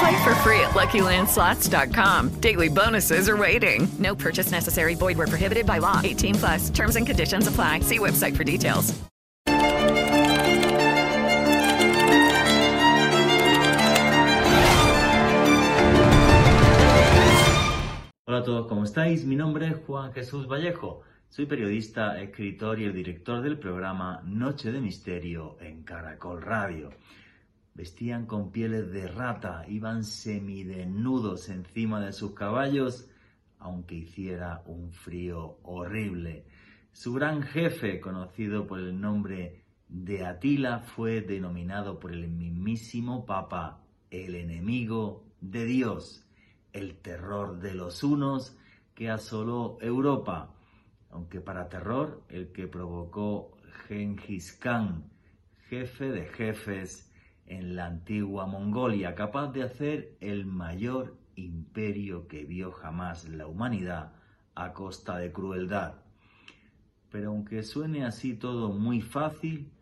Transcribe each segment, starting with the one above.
Play for free at LuckyLandSlots.com. Daily bonuses are waiting. No purchase necessary. Void were prohibited by law. 18 plus. Terms and conditions apply. See website for details. Hola a todos, ¿cómo estáis? Mi nombre es Juan Jesús Vallejo. Soy periodista, escritor y el director del programa Noche de Misterio en Caracol Radio. Vestían con pieles de rata, iban semidesnudos encima de sus caballos, aunque hiciera un frío horrible. Su gran jefe, conocido por el nombre de Atila, fue denominado por el mismísimo Papa el enemigo de Dios, el terror de los unos que asoló Europa, aunque para terror el que provocó Genghis Khan, jefe de jefes en la antigua Mongolia, capaz de hacer el mayor imperio que vio jamás la humanidad a costa de crueldad. Pero aunque suene así todo muy fácil,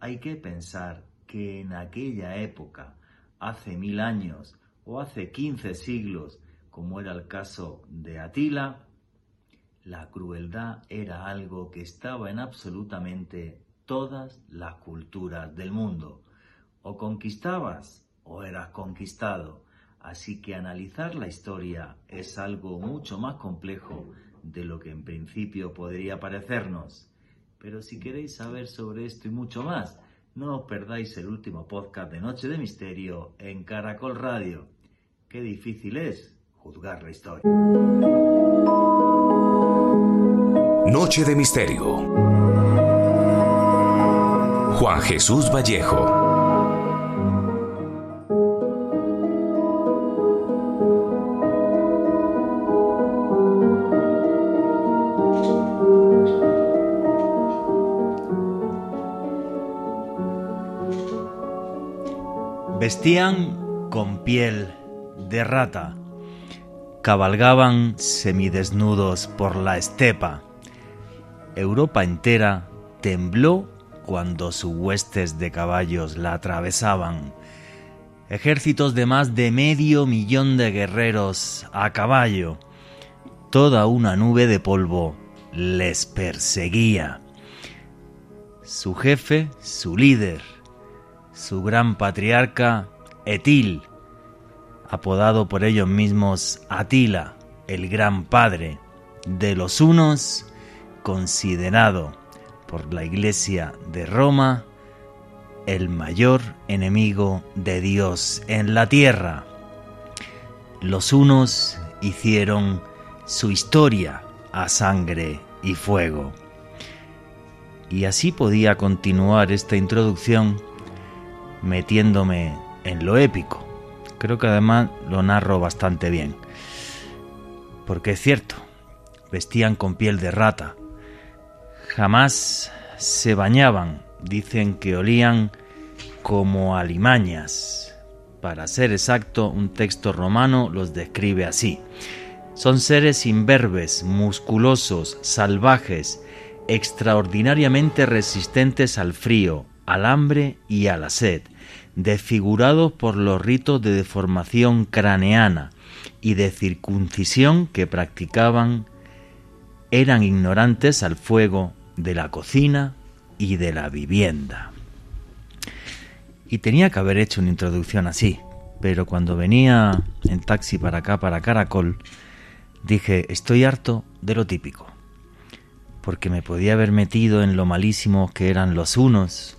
hay que pensar que en aquella época, hace mil años o hace quince siglos, como era el caso de Atila, la crueldad era algo que estaba en absolutamente todas las culturas del mundo. O conquistabas o eras conquistado. Así que analizar la historia es algo mucho más complejo de lo que en principio podría parecernos. Pero si queréis saber sobre esto y mucho más, no os perdáis el último podcast de Noche de Misterio en Caracol Radio. Qué difícil es juzgar la historia. Noche de Misterio. Juan Jesús Vallejo. Vestían con piel de rata, cabalgaban semidesnudos por la estepa. Europa entera tembló cuando sus huestes de caballos la atravesaban. Ejércitos de más de medio millón de guerreros a caballo. Toda una nube de polvo les perseguía. Su jefe, su líder, su gran patriarca Etil, apodado por ellos mismos Atila, el gran padre de los unos, considerado por la Iglesia de Roma el mayor enemigo de Dios en la tierra. Los unos hicieron su historia a sangre y fuego. Y así podía continuar esta introducción metiéndome en lo épico. Creo que además lo narro bastante bien. Porque es cierto, vestían con piel de rata. Jamás se bañaban. Dicen que olían como alimañas. Para ser exacto, un texto romano los describe así. Son seres imberbes, musculosos, salvajes, extraordinariamente resistentes al frío, al hambre y a la sed, desfigurados por los ritos de deformación craneana y de circuncisión que practicaban, eran ignorantes al fuego de la cocina y de la vivienda. Y tenía que haber hecho una introducción así, pero cuando venía en taxi para acá, para Caracol, dije, estoy harto de lo típico. porque me podía haber metido en lo malísimos que eran los unos.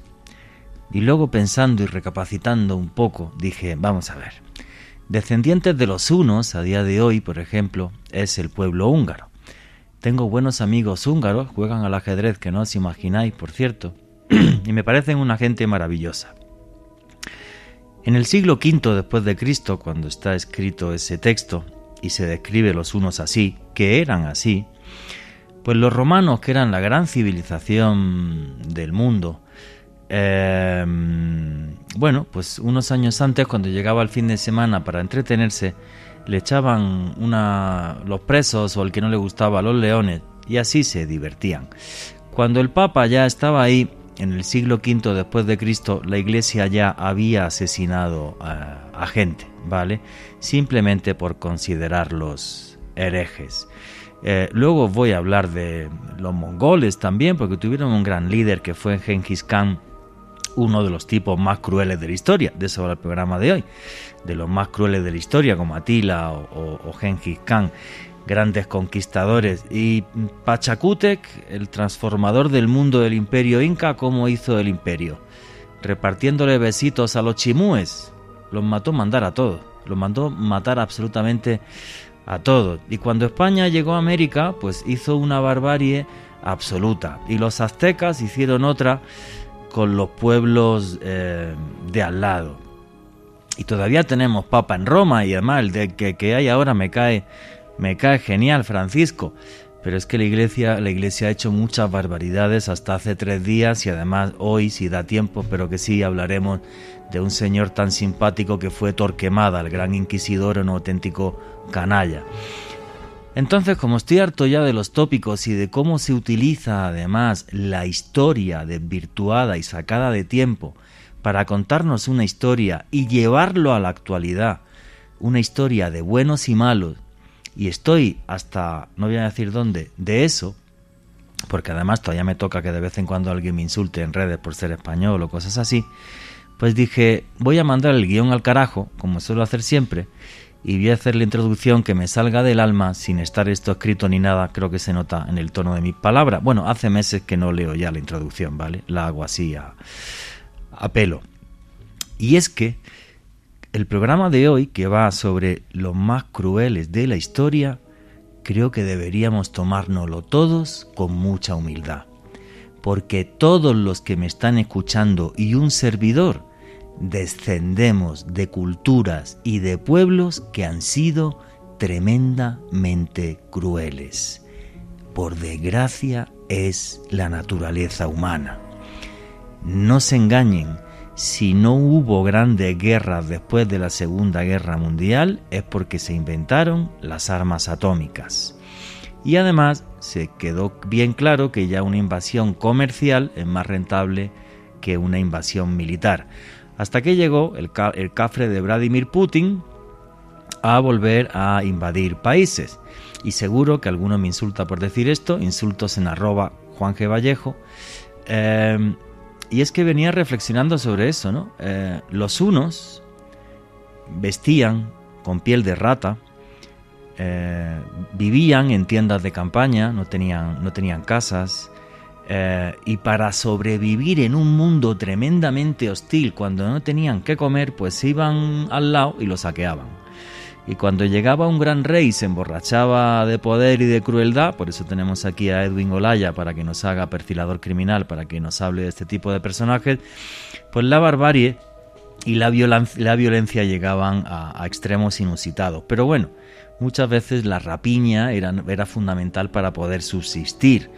Y luego pensando y recapacitando un poco, dije, vamos a ver, descendientes de los unos a día de hoy, por ejemplo, es el pueblo húngaro. Tengo buenos amigos húngaros, juegan al ajedrez que no os imagináis, por cierto, y me parecen una gente maravillosa. En el siglo V después de Cristo, cuando está escrito ese texto y se describe los unos así, que eran así, pues los romanos, que eran la gran civilización del mundo, em, bueno, pues unos años antes, cuando llegaba el fin de semana para entretenerse, le echaban una, los presos o el que no le gustaba los leones y así se divertían. Cuando el Papa ya estaba ahí, en el siglo V después de Cristo, la Iglesia ya había asesinado a, gente, ¿vale? Simplemente por considerarlos herejes. Eh, luego voy a hablar de los mongoles también, porque tuvieron un gran líder que fue Genghis Khan, uno de los tipos más crueles de la historia. De eso va el programa de hoy. De los más crueles de la historia, como Atila o, o, Genghis Khan grandes conquistadores. Y Pachacútec, el transformador del mundo del imperio inca, ¿cómo hizo el imperio? Repartiéndole besitos a los chimúes. Los mató mandar a todos. Los mandó matar absolutamente a todos. Y cuando España llegó a América, pues hizo una barbarie absoluta. Y los aztecas hicieron otra con los pueblos eh, de al lado. Y todavía tenemos papa en Roma y además el de que, que hay ahora me cae me cae genial, Francisco. Pero es que la iglesia, la iglesia ha hecho muchas barbaridades hasta hace tres días y además hoy, si da tiempo, pero que sí hablaremos de un señor tan simpático que fue Torquemada, el gran inquisidor, un auténtico canalla. Entonces, como estoy harto ya de los tópicos y de cómo se utiliza además la historia desvirtuada y sacada de tiempo para contarnos una historia y llevarlo a la actualidad, una historia de buenos y malos, y estoy hasta, no voy a decir dónde, de eso, porque además todavía me toca que de vez en cuando alguien me insulte en redes por ser español o cosas así, pues dije, voy a mandar el guion al carajo, como suelo hacer siempre, y voy a hacer la introducción que me salga del alma sin estar esto escrito ni nada, creo que se nota en el tono de mi palabra. Bueno, hace meses que no leo ya la introducción, ¿vale? La hago así a, a pelo. Y es que el programa de hoy, que va sobre los más crueles de la historia, creo que deberíamos tomárnoslo todos con mucha humildad, porque todos los que me están escuchando y un servidor descendemos de culturas y de pueblos que han sido tremendamente crueles. Por desgracia es la naturaleza humana. No se engañen, si no hubo grandes guerras después de la Segunda Guerra Mundial es porque se inventaron las armas atómicas. Y además se quedó bien claro que ya una invasión comercial es más rentable que una invasión militar. Hasta que llegó el, cafre de Vladimir Putin a volver a invadir países. Y seguro que alguno me insulta por decir esto, insultos en arroba Juan G. Vallejo. Eh, y es que venía reflexionando sobre eso. Eh, los unos vestían con piel de rata, eh, vivían en tiendas de campaña, no tenían, no tenían casas, eh, y para sobrevivir en un mundo tremendamente hostil, cuando no tenían qué comer, pues iban al lado y lo saqueaban. Y cuando llegaba un gran rey se emborrachaba de poder y de crueldad, por eso tenemos aquí a Edwin Olaya para que nos haga perfilador criminal, para que nos hable de este tipo de personajes, pues la barbarie y la, violencia llegaban a, extremos inusitados. Pero bueno, muchas veces la rapiña era fundamental para poder subsistir.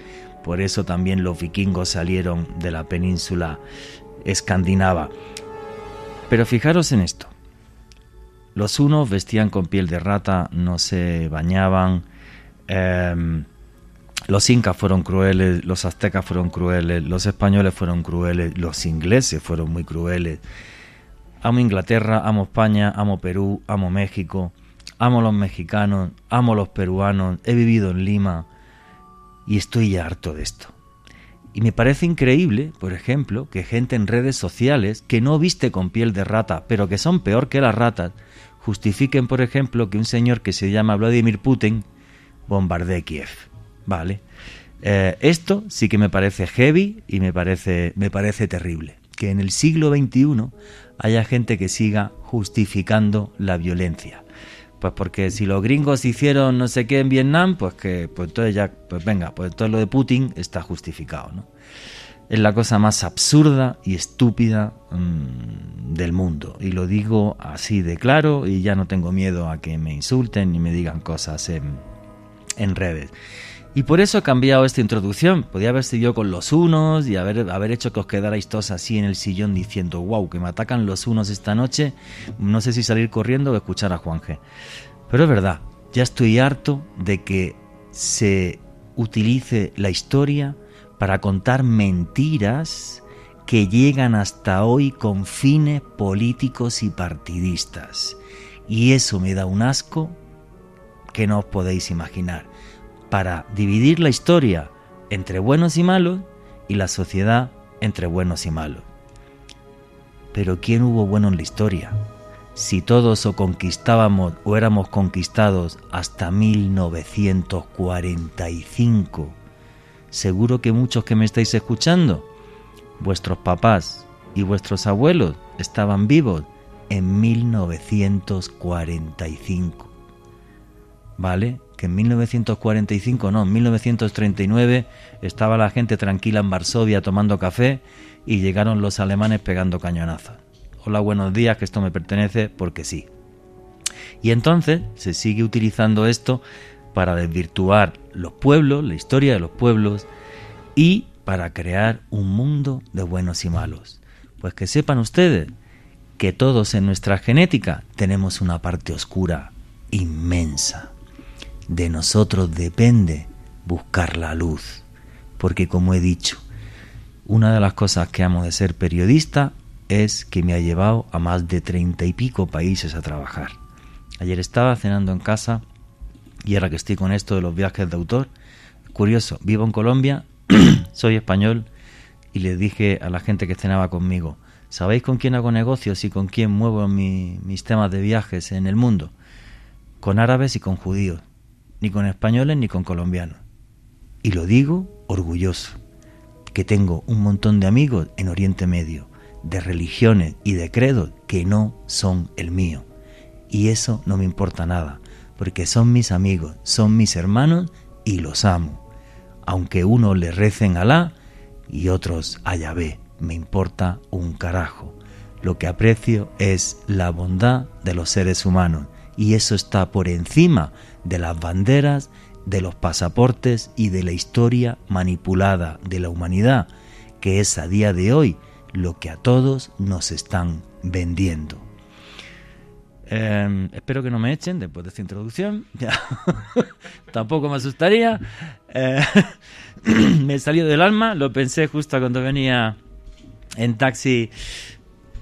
Por eso también los vikingos salieron de la península escandinava. Pero fijaros en esto. Los unos vestían con piel de rata, no se bañaban. Em, los incas fueron crueles, los aztecas fueron crueles, los españoles fueron crueles, los ingleses fueron muy crueles. Amo Inglaterra, amo España, amo Perú, amo México, amo los mexicanos, amo los peruanos, he vivido en Lima y estoy ya harto de esto. Y me parece increíble, por ejemplo, que gente en redes sociales que no viste con piel de rata, pero que son peor que las ratas, justifiquen, por ejemplo, que un señor que se llama Vladimir Putin bombardee Kiev. ¿Vale? Eh, esto sí que me parece heavy y me parece, me parece terrible. Que en el siglo XXI haya gente que siga justificando la violencia. Pues porque si los gringos hicieron no sé qué en Vietnam, pues que pues entonces ya, pues venga, pues todo lo de Putin está justificado, ¿no? Es la cosa más absurda y estúpida mm, del mundo. Y lo digo así de claro y ya no tengo miedo a que me insulten ni me digan cosas en, en redes. Y por eso he cambiado esta introducción. Podía haber seguido con los unos y haber, haber hecho que os quedarais todos así en el sillón diciendo, wow, que me atacan los unos esta noche. No sé si salir corriendo o escuchar a Juanje. Pero es verdad, ya estoy harto de que se utilice la historia para contar mentiras que llegan hasta hoy con fines políticos y partidistas. Y eso me da un asco que no os podéis imaginar para dividir la historia entre buenos y malos y la sociedad entre buenos y malos. Pero ¿quién hubo bueno en la historia? Si todos o conquistábamos o éramos conquistados hasta 1945, seguro que muchos que me estáis escuchando, vuestros papás y vuestros abuelos estaban vivos en 1945. ¿Vale? Que en 1945, no, en 1939 estaba la gente tranquila en Varsovia tomando café y llegaron los alemanes pegando cañonazos. Hola, buenos días, que esto me pertenece porque sí. Y entonces se sigue utilizando esto para desvirtuar los pueblos, la historia de los pueblos y para crear un mundo de buenos y malos. Pues que sepan ustedes que todos en nuestra genética tenemos una parte oscura inmensa de nosotros depende buscar la luz. Porque como he dicho, una de las cosas que amo de ser periodista es que me ha llevado a más de treinta y pico países a trabajar. Ayer estaba cenando en casa y ahora que estoy con esto de los viajes de autor, curioso, vivo en Colombia, soy español y le dije a la gente que cenaba conmigo, ¿sabéis con quién hago negocios y con quién muevo mis temas de viajes en el mundo? Con árabes y con judíos ni con españoles ni con colombianos. Y lo digo orgulloso, que tengo un montón de amigos en Oriente Medio, de religiones y de credos que no son el mío. Y eso no me importa nada, porque son mis amigos, son mis hermanos y los amo. Aunque uno le recen a Alá y otros a Yahvé, me importa un carajo. Lo que aprecio es la bondad de los seres humanos y eso está por encima de las banderas, de los pasaportes y de la historia manipulada de la humanidad, que es a día de hoy lo que a todos nos están vendiendo. Em, espero que no me echen después de esta introducción. Tampoco me asustaría. Eh, me salió del alma. Lo pensé justo cuando venía en taxi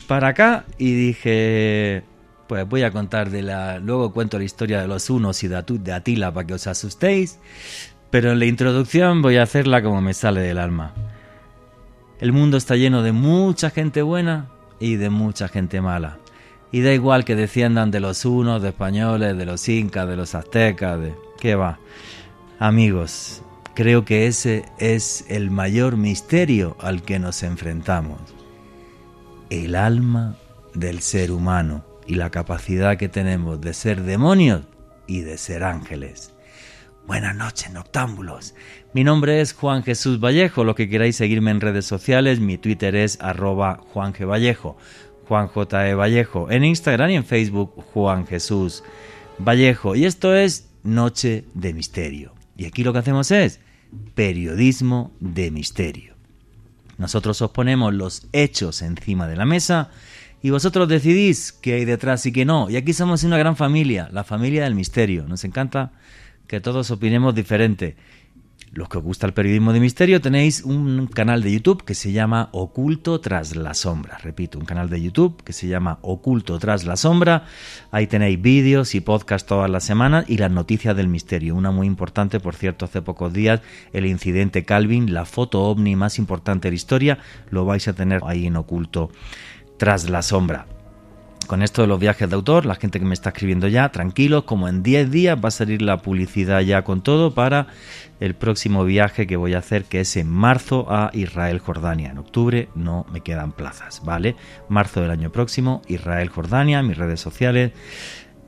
para acá y dije, pues voy a contar de la. Luego cuento la historia de los unos y de, Atila para que os asustéis. Pero en la introducción voy a hacerla como me sale del alma. El mundo está lleno de mucha gente buena y de mucha gente mala. Y da igual que desciendan de los unos, de españoles, de los incas, de los aztecas, de. ¿Qué va? Amigos, creo que ese es el mayor misterio al que nos enfrentamos. El alma del ser humano y la capacidad que tenemos de ser demonios y de ser ángeles. Buenas noches, noctámbulos. Mi nombre es Juan Jesús Vallejo. Lo que queráis seguirme en redes sociales, mi Twitter es arroba Juan G. Vallejo, Juan J. E. Vallejo. En Instagram y en Facebook, Juan Jesús Vallejo. Y esto es Noche de Misterio. Y aquí lo que hacemos es periodismo de misterio. Nosotros os ponemos los hechos encima de la mesa y vosotros decidís qué hay detrás y qué no. Y aquí somos una gran familia, la familia del misterio. Nos encanta que todos opinemos diferente. Los que os gusta el periodismo de misterio tenéis un canal de YouTube que se llama Oculto tras la sombra. Repito, un canal de YouTube que se llama Oculto tras la sombra. Ahí tenéis vídeos y podcasts todas las semanas y las noticias del misterio. Una muy importante, por cierto, hace pocos días, el incidente Calvin, la foto ovni más importante de la historia, lo vais a tener ahí en Oculto tras la sombra. con esto de los viajes de autor, la gente que me está escribiendo ya, tranquilos, como en 10 días va a salir la publicidad ya con todo para el próximo viaje que voy a hacer, que es en marzo a Israel, Jordania. En octubre no me quedan plazas, ¿vale? Marzo del año próximo, Israel, Jordania, mis redes sociales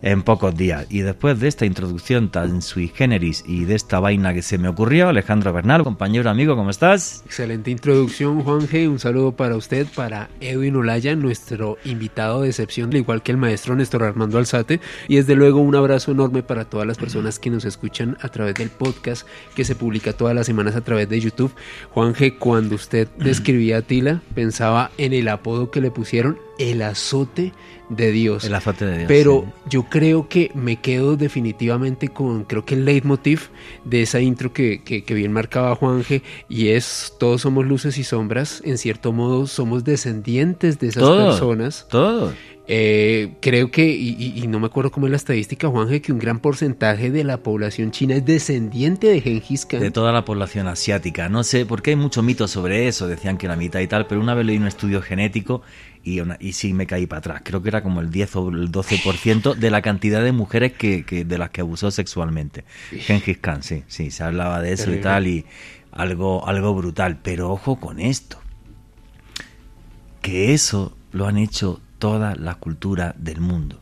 en pocos días. Y después de esta introducción tan sui generis y de esta vaina que se me ocurrió, Alejandro Bernal, compañero amigo, ¿cómo estás? Excelente introducción, Juan G. Un saludo para usted, para Edwin Olaya, nuestro invitado de excepción, al igual que el maestro Néstor Armando Alzate. Y desde luego un abrazo enorme para todas las personas que nos escuchan a través del podcast que se publica todas las semanas a través de YouTube. Juan G., cuando usted describía a Tila, pensaba en el apodo que le pusieron, el azote de Dios. El azote de Dios. Pero yo creo que me quedo definitivamente con, creo que el leitmotiv de esa intro que, que, bien marcaba Juanje, y es todos somos luces y sombras, en cierto modo somos descendientes de esas personas. Todo. Eh, creo que, y, no me acuerdo cómo es la estadística, Juanje, que un gran porcentaje de la población china es descendiente de Genghis Khan. De toda la población asiática. No sé, porque hay mucho mito sobre eso, decían que la mitad y tal, pero una vez leí un estudio genético y, y sí me caí para atrás. Creo que era como el 10 o el 12% de la cantidad de mujeres que, de las que abusó sexualmente. Genghis Khan, sí, sí, se hablaba de eso y tal, y algo, algo brutal. Pero ojo con esto, que eso lo han hecho toda la cultura del mundo.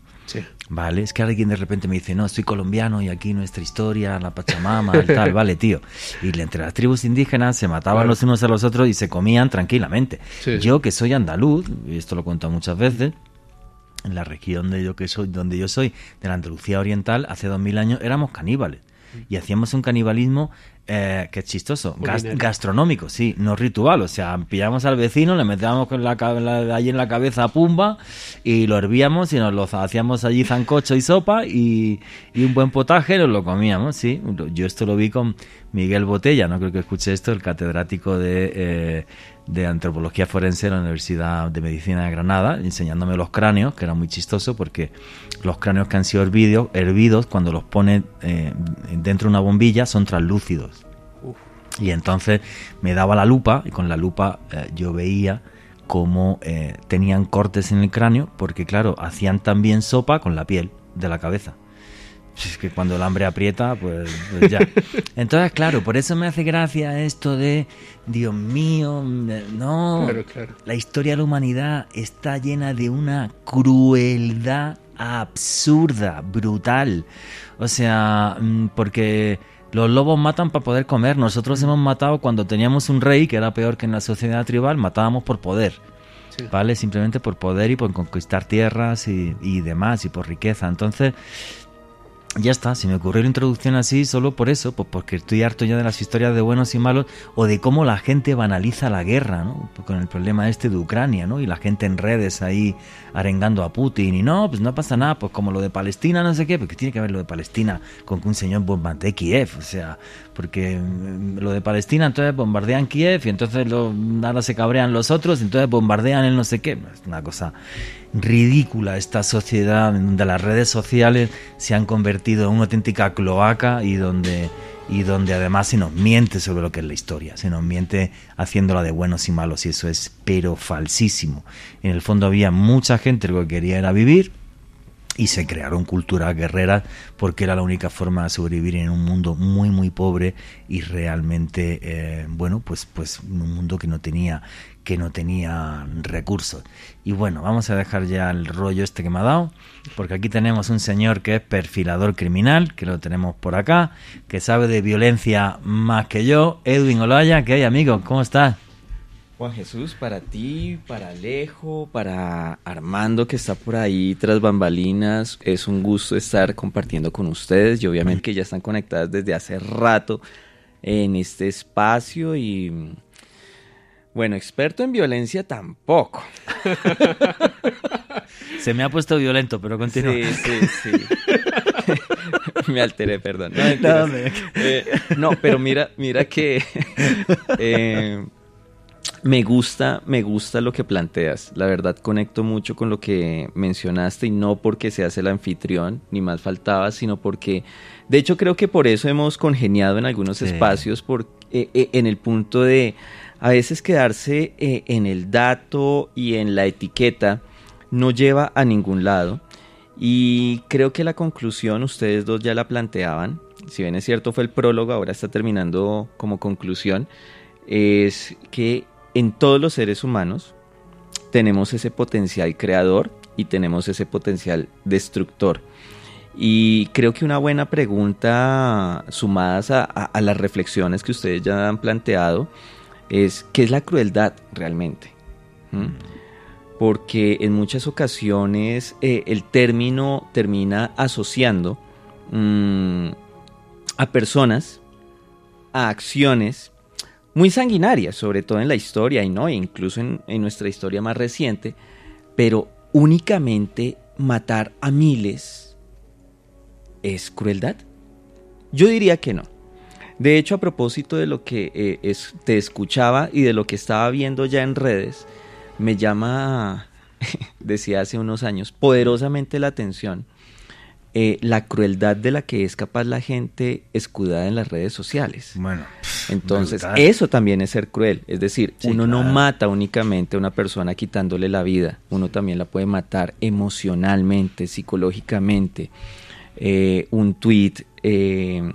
¿Vale? Es que alguien de repente me dice, no, soy colombiano y aquí nuestra historia, la Pachamama, el tal, vale, tío. Y entre las tribus indígenas se mataban los unos a los otros y se comían tranquilamente. Yo que soy andaluz, y esto lo cuento muchas veces, en la región de yo que soy, donde yo soy, de la Andalucía Oriental, hace dos mil años éramos caníbales. Y hacíamos un canibalismo eh, que es chistoso, gastronómico, sí, no ritual. O sea, pillamos al vecino, le metíamos con la, allí en la cabeza pumba y lo hervíamos y nos lo hacíamos allí zancocho y sopa y, un buen potaje nos lo comíamos, sí. Yo esto lo vi con Miguel Botella, no creo que escuche esto, el catedrático de, eh, de antropología forense de la Universidad de Medicina de Granada, enseñándome los cráneos, que era muy chistoso porque los cráneos que han sido hervidos, hervidos cuando los pone eh, dentro de una bombilla, son translúcidos. Y entonces me daba la lupa y con la lupa eh, yo veía cómo eh, tenían cortes en el cráneo, porque claro, hacían también sopa con la piel de la cabeza. Es que cuando el hambre aprieta, pues, pues ya. Entonces, claro, por eso me hace gracia esto de, Dios mío, no. La historia de la humanidad está llena de una crueldad absurda, brutal. O sea, mm, porque los lobos matan para poder comer. Nosotros hemos matado cuando teníamos un rey, que era peor que en la sociedad tribal, matábamos por poder. ¿Vale? Simplemente por poder y por conquistar tierras y, y demás, y por riqueza. Entonces, ya está, si me ocurrió la introducción así solo por eso, pues porque estoy harto ya de las historias de buenos y malos o de cómo la gente banaliza la guerra, ¿no? Con el problema este de Ucrania, ¿no? Y la gente en redes ahí arengando a Putin y no, pues no pasa nada, pues como lo de Palestina, no sé qué, porque tiene que ver lo de Palestina con que un señor bombardee Kiev, o sea, porque mm, lo de Palestina entonces bombardean Kiev y entonces lo, ahora se cabrean los otros, entonces bombardean el no sé qué, es una cosa ridícula esta sociedad donde las redes sociales se han convertido en una auténtica cloaca y donde y donde además se nos miente sobre lo que es la historia, se nos miente haciéndola de buenos y malos y eso es pero falsísimo. En el fondo había mucha gente que quería era vivir y se crearon culturas guerreras porque era la única forma de sobrevivir en un mundo muy muy pobre y realmente eh, bueno pues pues un mundo que no tenía que no tenía recursos. Y bueno, vamos a dejar ya el rollo este que me ha dado, porque aquí tenemos un señor que es perfilador criminal, que lo tenemos por acá, que sabe de violencia más que yo, Edwin Olaya, que hay amigo, ¿cómo estás? Juan Jesús, para ti, para Alejo, para Armando que está por ahí tras bambalinas, es un gusto estar compartiendo con ustedes y obviamente que ya están conectadas desde hace rato en este espacio y bueno, experto en violencia tampoco. Se me ha puesto violento, pero continúa. Sí, sí, sí. me alteré, perdón. Eh, no, pero mira, mira que eh, me gusta, me gusta lo que planteas. La verdad conecto mucho con lo que mencionaste y no porque seas el anfitrión, ni más faltaba, sino porque, de hecho, creo que por eso hemos congeniado en algunos espacios, por, eh, en el punto de a veces quedarse eh, en el dato y en la etiqueta no lleva a ningún lado. Y creo que la conclusión, ustedes dos ya la planteaban, si bien es cierto fue el prólogo, ahora está terminando como conclusión, es que en todos los seres humanos tenemos ese potencial creador y tenemos ese potencial destructor. Y creo que una buena pregunta, sumadas a, las reflexiones que ustedes ya han planteado, es ¿qué es la crueldad realmente? ¿Mm? Porque en muchas ocasiones eh, el término termina asociando mm, a personas, a acciones muy sanguinarias, sobre todo en la historia y no, incluso en, en nuestra historia más reciente, pero únicamente matar a miles es crueldad? Yo diría que no. De hecho, a propósito de lo que eh, te escuchaba y de lo que estaba viendo ya en redes, me llama, decía hace unos años, poderosamente la atención eh, la crueldad de la que es capaz la gente escudada en las redes sociales. Bueno, entonces eso también es ser cruel. Es decir, uno no mata únicamente a una persona quitándole la vida, uno también la puede matar emocionalmente, psicológicamente. Eh, un tweet, eh,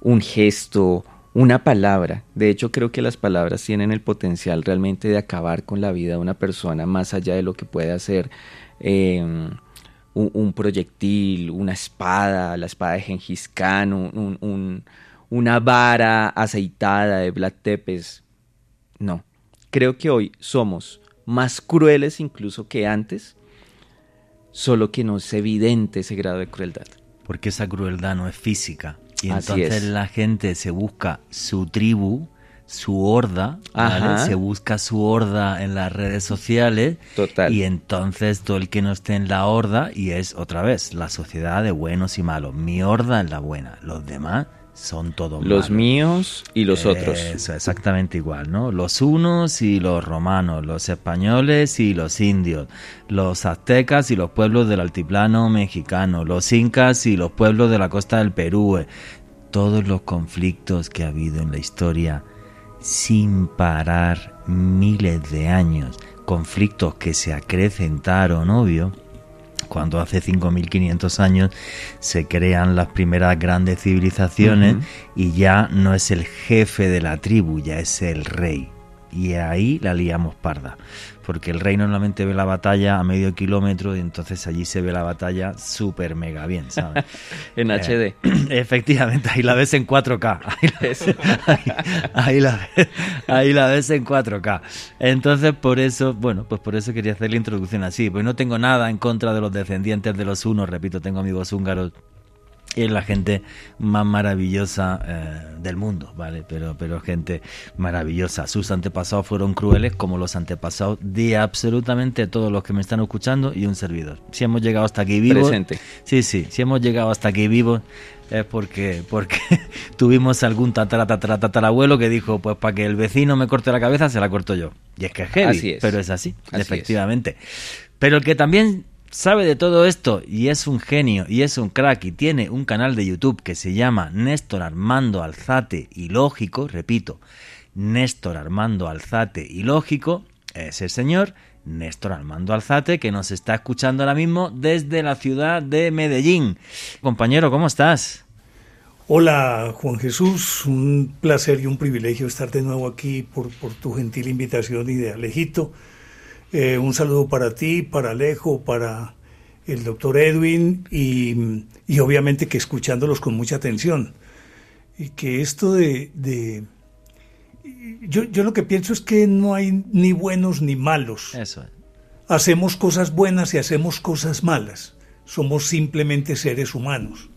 un gesto, una palabra. De hecho, creo que las palabras tienen el potencial realmente de acabar con la vida de una persona más allá de lo que puede hacer un, proyectil, una espada, la espada de Gengis Khan, un, una vara aceitada de Vlad Tepes. No, creo que hoy somos más crueles incluso que antes, solo que no es evidente ese grado de crueldad. Porque esa crueldad no es física. Y entonces la gente se busca su tribu, su horda, se busca su horda en las redes sociales Total. y entonces todo el que no esté en la horda y es otra vez la sociedad de buenos y malos. Mi horda es la buena, los demás son todos los míos y los otros. Eso, exactamente igual, ¿no? Los unos y los romanos, los españoles y los indios, los aztecas y los pueblos del altiplano mexicano, los incas y los pueblos de la costa del Perú. Todos los conflictos que ha habido en la historia sin parar miles de años, conflictos que se acrecentaron, obvio, cuando hace 5.500 años se crean las primeras grandes civilizaciones y ya no es el jefe de la tribu, ya es el rey. Y ahí la liamos parda porque el rey normalmente ve la batalla a medio kilómetro y entonces allí se ve la batalla súper mega bien, ¿sabes? en HD. Eh, efectivamente, ahí la ves en 4K. Ahí la, ves, ahí la ves en 4K. Entonces, por eso, bueno, pues por eso quería hacer la introducción así, pues no tengo nada en contra de los descendientes de los unos, repito, tengo amigos húngaros es la gente más maravillosa eh, del mundo, ¿vale? Pero, pero gente maravillosa. Sus antepasados fueron crueles como los antepasados de absolutamente todos los que me están escuchando y un servidor. Si hemos llegado hasta aquí vivos... Presente. Sí, sí, si hemos llegado hasta aquí vivos es porque, porque tuvimos algún tatara, tatarabuelo que dijo, pues para que el vecino me corte la cabeza, se la corto yo. Y es que es heavy, pero es así, efectivamente. Pero el que también sabe de todo esto y es un genio y es un crack y tiene un canal de YouTube que se llama Néstor Armando Alzate y Lógico, repito, Néstor Armando Alzate y Lógico, es el señor Néstor Armando Alzate que nos está escuchando ahora mismo desde la ciudad de Medellín. Compañero, ¿cómo estás? Hola Juan Jesús, un placer y un privilegio estar de nuevo aquí por, por tu gentil invitación y de Alejito eh, un saludo para ti, para Alejo, para el doctor Edwin y, obviamente que escuchándolos con mucha atención. Y que esto de... yo, yo, lo que pienso es que no hay ni buenos ni malos. Eso. Hacemos cosas buenas y hacemos cosas malas. Somos simplemente seres humanos.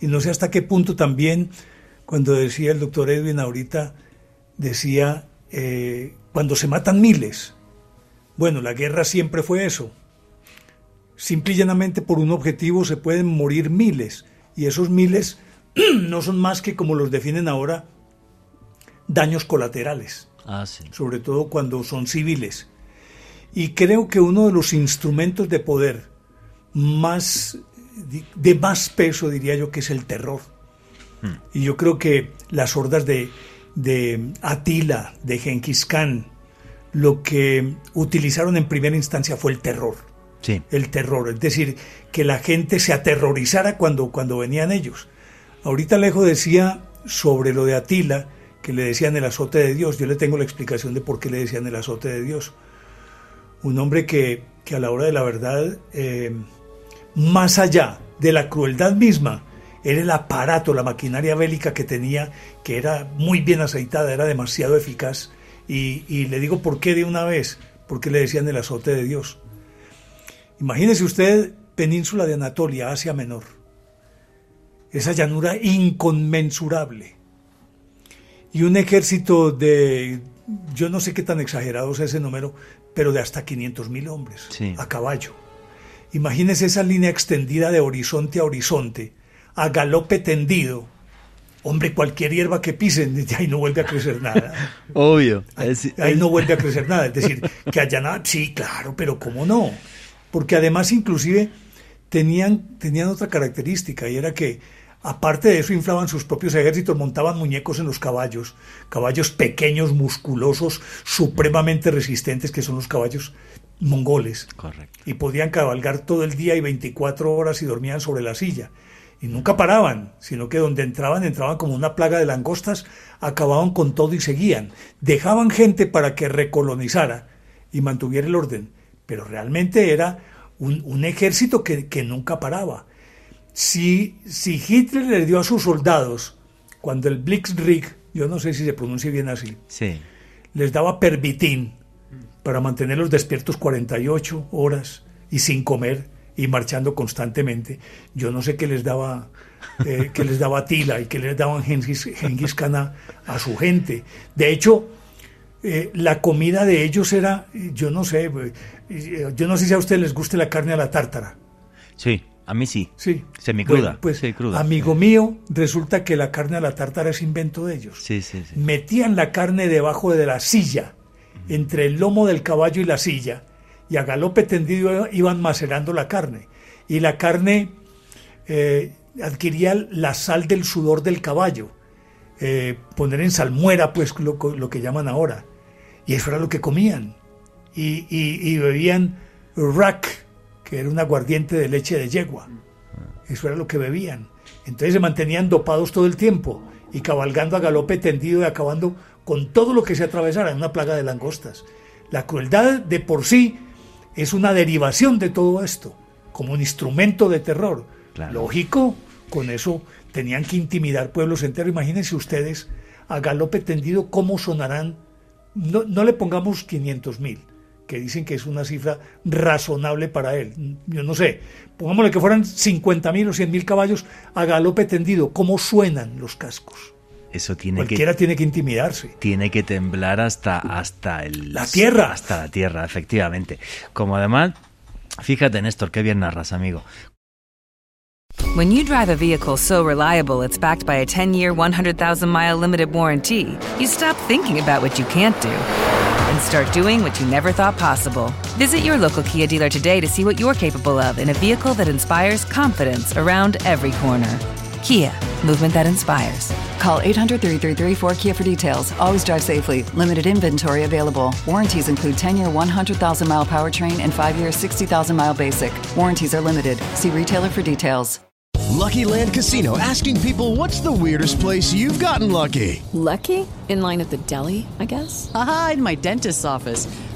Y no sé hasta qué punto también, cuando decía el doctor Edwin ahorita, decía, eh, cuando se matan miles, bueno, la guerra siempre fue eso. Simple y llanamente por un objetivo se pueden morir miles y esos miles no son más que como los definen ahora daños colaterales. Ah, sí. Sobre todo cuando son civiles. Y creo que uno de los instrumentos de poder más de más peso diría yo que es el terror. Hmm. Y yo creo que las hordas de, de Atila, de Genghis Khan, lo que utilizaron en primera instancia fue el terror. el terror, es decir, que la gente se aterrorizara cuando, cuando venían ellos. Ahorita Alejo decía sobre lo de Atila, que le decían el azote de Dios. Yo le tengo la explicación de por qué le decían el azote de Dios. Un hombre que, que a la hora de la verdad, eh, más allá de la crueldad misma, era el aparato, la maquinaria bélica que tenía, que era muy bien aceitada, era demasiado eficaz. Y, y le digo por qué de una vez, porque le decían el azote de Dios. Imagínese usted península de Anatolia, Asia Menor. Esa llanura inconmensurable. Y un ejército de, yo no sé qué tan exagerado es ese número, pero de hasta 500 mil hombres a caballo. Imagínese esa línea extendida de horizonte a horizonte, a galope tendido. Hombre, cualquier hierba que pisen, ahí no vuelve a crecer nada. Obvio. Ahí, no vuelve a crecer nada. Es decir, que allá nada, sí, claro, pero ¿cómo no? Porque además inclusive tenían, tenían otra característica y era que aparte de eso inflaban sus propios ejércitos, montaban muñecos en los caballos, caballos pequeños, musculosos, supremamente resistentes, que son los caballos mongoles. Correcto. Y podían cabalgar todo el día y 24 horas y dormían sobre la silla. Y nunca paraban, sino que donde entraban, entraban como una plaga de langostas, acababan con todo y seguían. Dejaban gente para que recolonizara y mantuviera el orden pero realmente era un, ejército que, nunca paraba. Si, si Hitler le dio a sus soldados, cuando el Blitzkrieg, yo no sé si se pronuncia bien así, les daba pervitín para mantenerlos despiertos 48 horas y sin comer y marchando constantemente, yo no sé qué les daba eh, que les daba Tila y que les daban Genghis, Khan a, su gente. De hecho, eh, la comida de ellos era, yo no sé, eh, yo no sé si a ustedes les guste la carne a la tártara. Sí, a mí sí. Sí. Semicruda. pues, sí, cruda. amigo mío, resulta que la carne a la tártara es invento de ellos. Sí, sí, sí. Metían la carne debajo de la silla, entre el lomo del caballo y la silla, y a galope tendido iban macerando la carne. Y la carne eh, adquiría la sal del sudor del caballo. poner en salmuera, pues lo, que llaman ahora. Y eso era lo que comían. Y, bebían rack, que era un aguardiente de leche de yegua. Eso era lo que bebían. Entonces se mantenían dopados todo el tiempo y cabalgando a galope tendido y acabando con todo lo que se atravesara en una plaga de langostas. La crueldad de por sí es una derivación de todo esto, como un instrumento de terror. Lógico, con eso tenían que intimidar pueblos enteros. Imagínense ustedes a galope tendido cómo sonarán no, le pongamos 500 mil, que dicen que es una cifra razonable para él. Yo no sé, pongámosle que fueran 50 mil o 100 mil caballos a galope tendido. ¿Cómo suenan los cascos? Eso tiene Cualquiera tiene que intimidarse. Tiene que temblar hasta, hasta el, la tierra. Hasta la tierra, efectivamente. Como además, fíjate, Néstor, qué bien narras, amigo. When you drive a vehicle so reliable it's backed by a 10 year, 100,000 mile limited warranty, you stop thinking about what you can't do and start doing what you never thought possible. Visit your local Kia dealer today to see what you're capable of in a vehicle that inspires confidence around every corner. Kia, movement that inspires. Call 800 333 4KIA for details. Always drive safely. Limited inventory available. Warranties include 10 year 100,000 mile powertrain and 5 year 60,000 mile basic. Warranties are limited. See retailer for details. Lucky Land Casino asking people what's the weirdest place you've gotten lucky? Lucky? In line at the deli, I guess? Aha, in my dentist's office.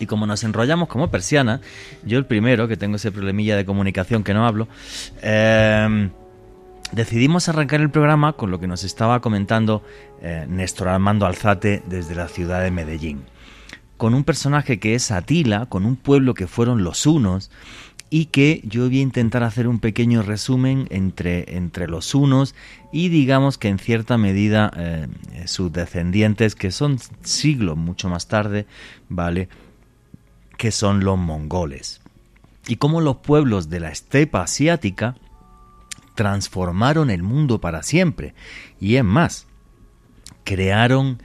Y como nos enrollamos como persiana, yo el primero, que tengo ese problemilla de comunicación que no hablo, eh, decidimos arrancar el programa con lo que nos estaba comentando eh, Néstor Armando Alzate desde la ciudad de Medellín. Con un personaje que es Atila, con un pueblo que fueron los unos, y que yo voy a intentar hacer un pequeño resumen entre, entre los unos y digamos que en cierta medida eh, sus descendientes, que son siglos mucho más tarde, ¿vale? Que son los mongoles. y cómo los pueblos de la estepa asiática transformaron el mundo para siempre. Y es más, crearon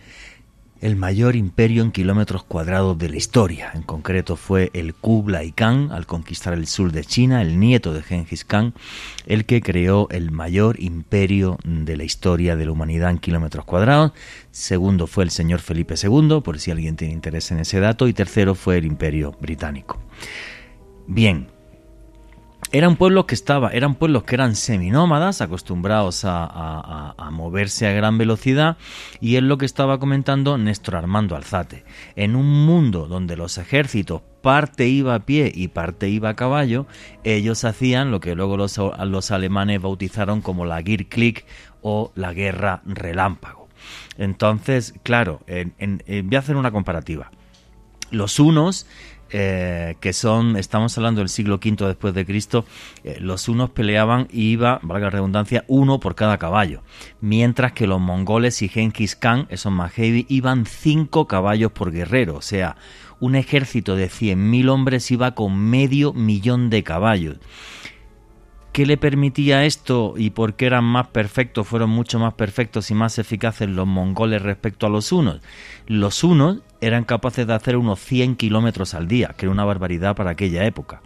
el mayor imperio en kilómetros cuadrados de la historia. En concreto fue el Kublai Khan al conquistar el sur de China, el nieto de Genghis Khan, el que creó el mayor imperio de la historia de la humanidad en kilómetros cuadrados. Segundo fue el señor Felipe II, por si alguien tiene interés en ese dato. Y tercero fue el imperio británico. Bien, pueblos que estaba, eran pueblos que eran seminómadas, acostumbrados a, moverse a gran velocidad, y es lo que estaba comentando Néstor Armando Alzate. En un mundo donde los ejércitos parte iba a pie y parte iba a caballo, ellos hacían lo que luego los, alemanes bautizaron como la Gierkrieg o la guerra relámpago. Entonces, claro, voy a hacer una comparativa. Los unos eh, que son, estamos hablando del siglo V después de Cristo, eh, los unos peleaban y iba, valga la redundancia, uno por cada caballo, mientras que los mongoles y Genghis Khan, esos más heavy, iban cinco caballos por guerrero, o sea, un ejército de 100.000 hombres iba con medio millón de caballos. ¿Qué le permitía esto y por qué eran más perfectos, fueron mucho más perfectos y más eficaces los mongoles respecto a los unos? Los unos eran capaces de hacer unos 100 kilómetros al día, que era una barbaridad para aquella época.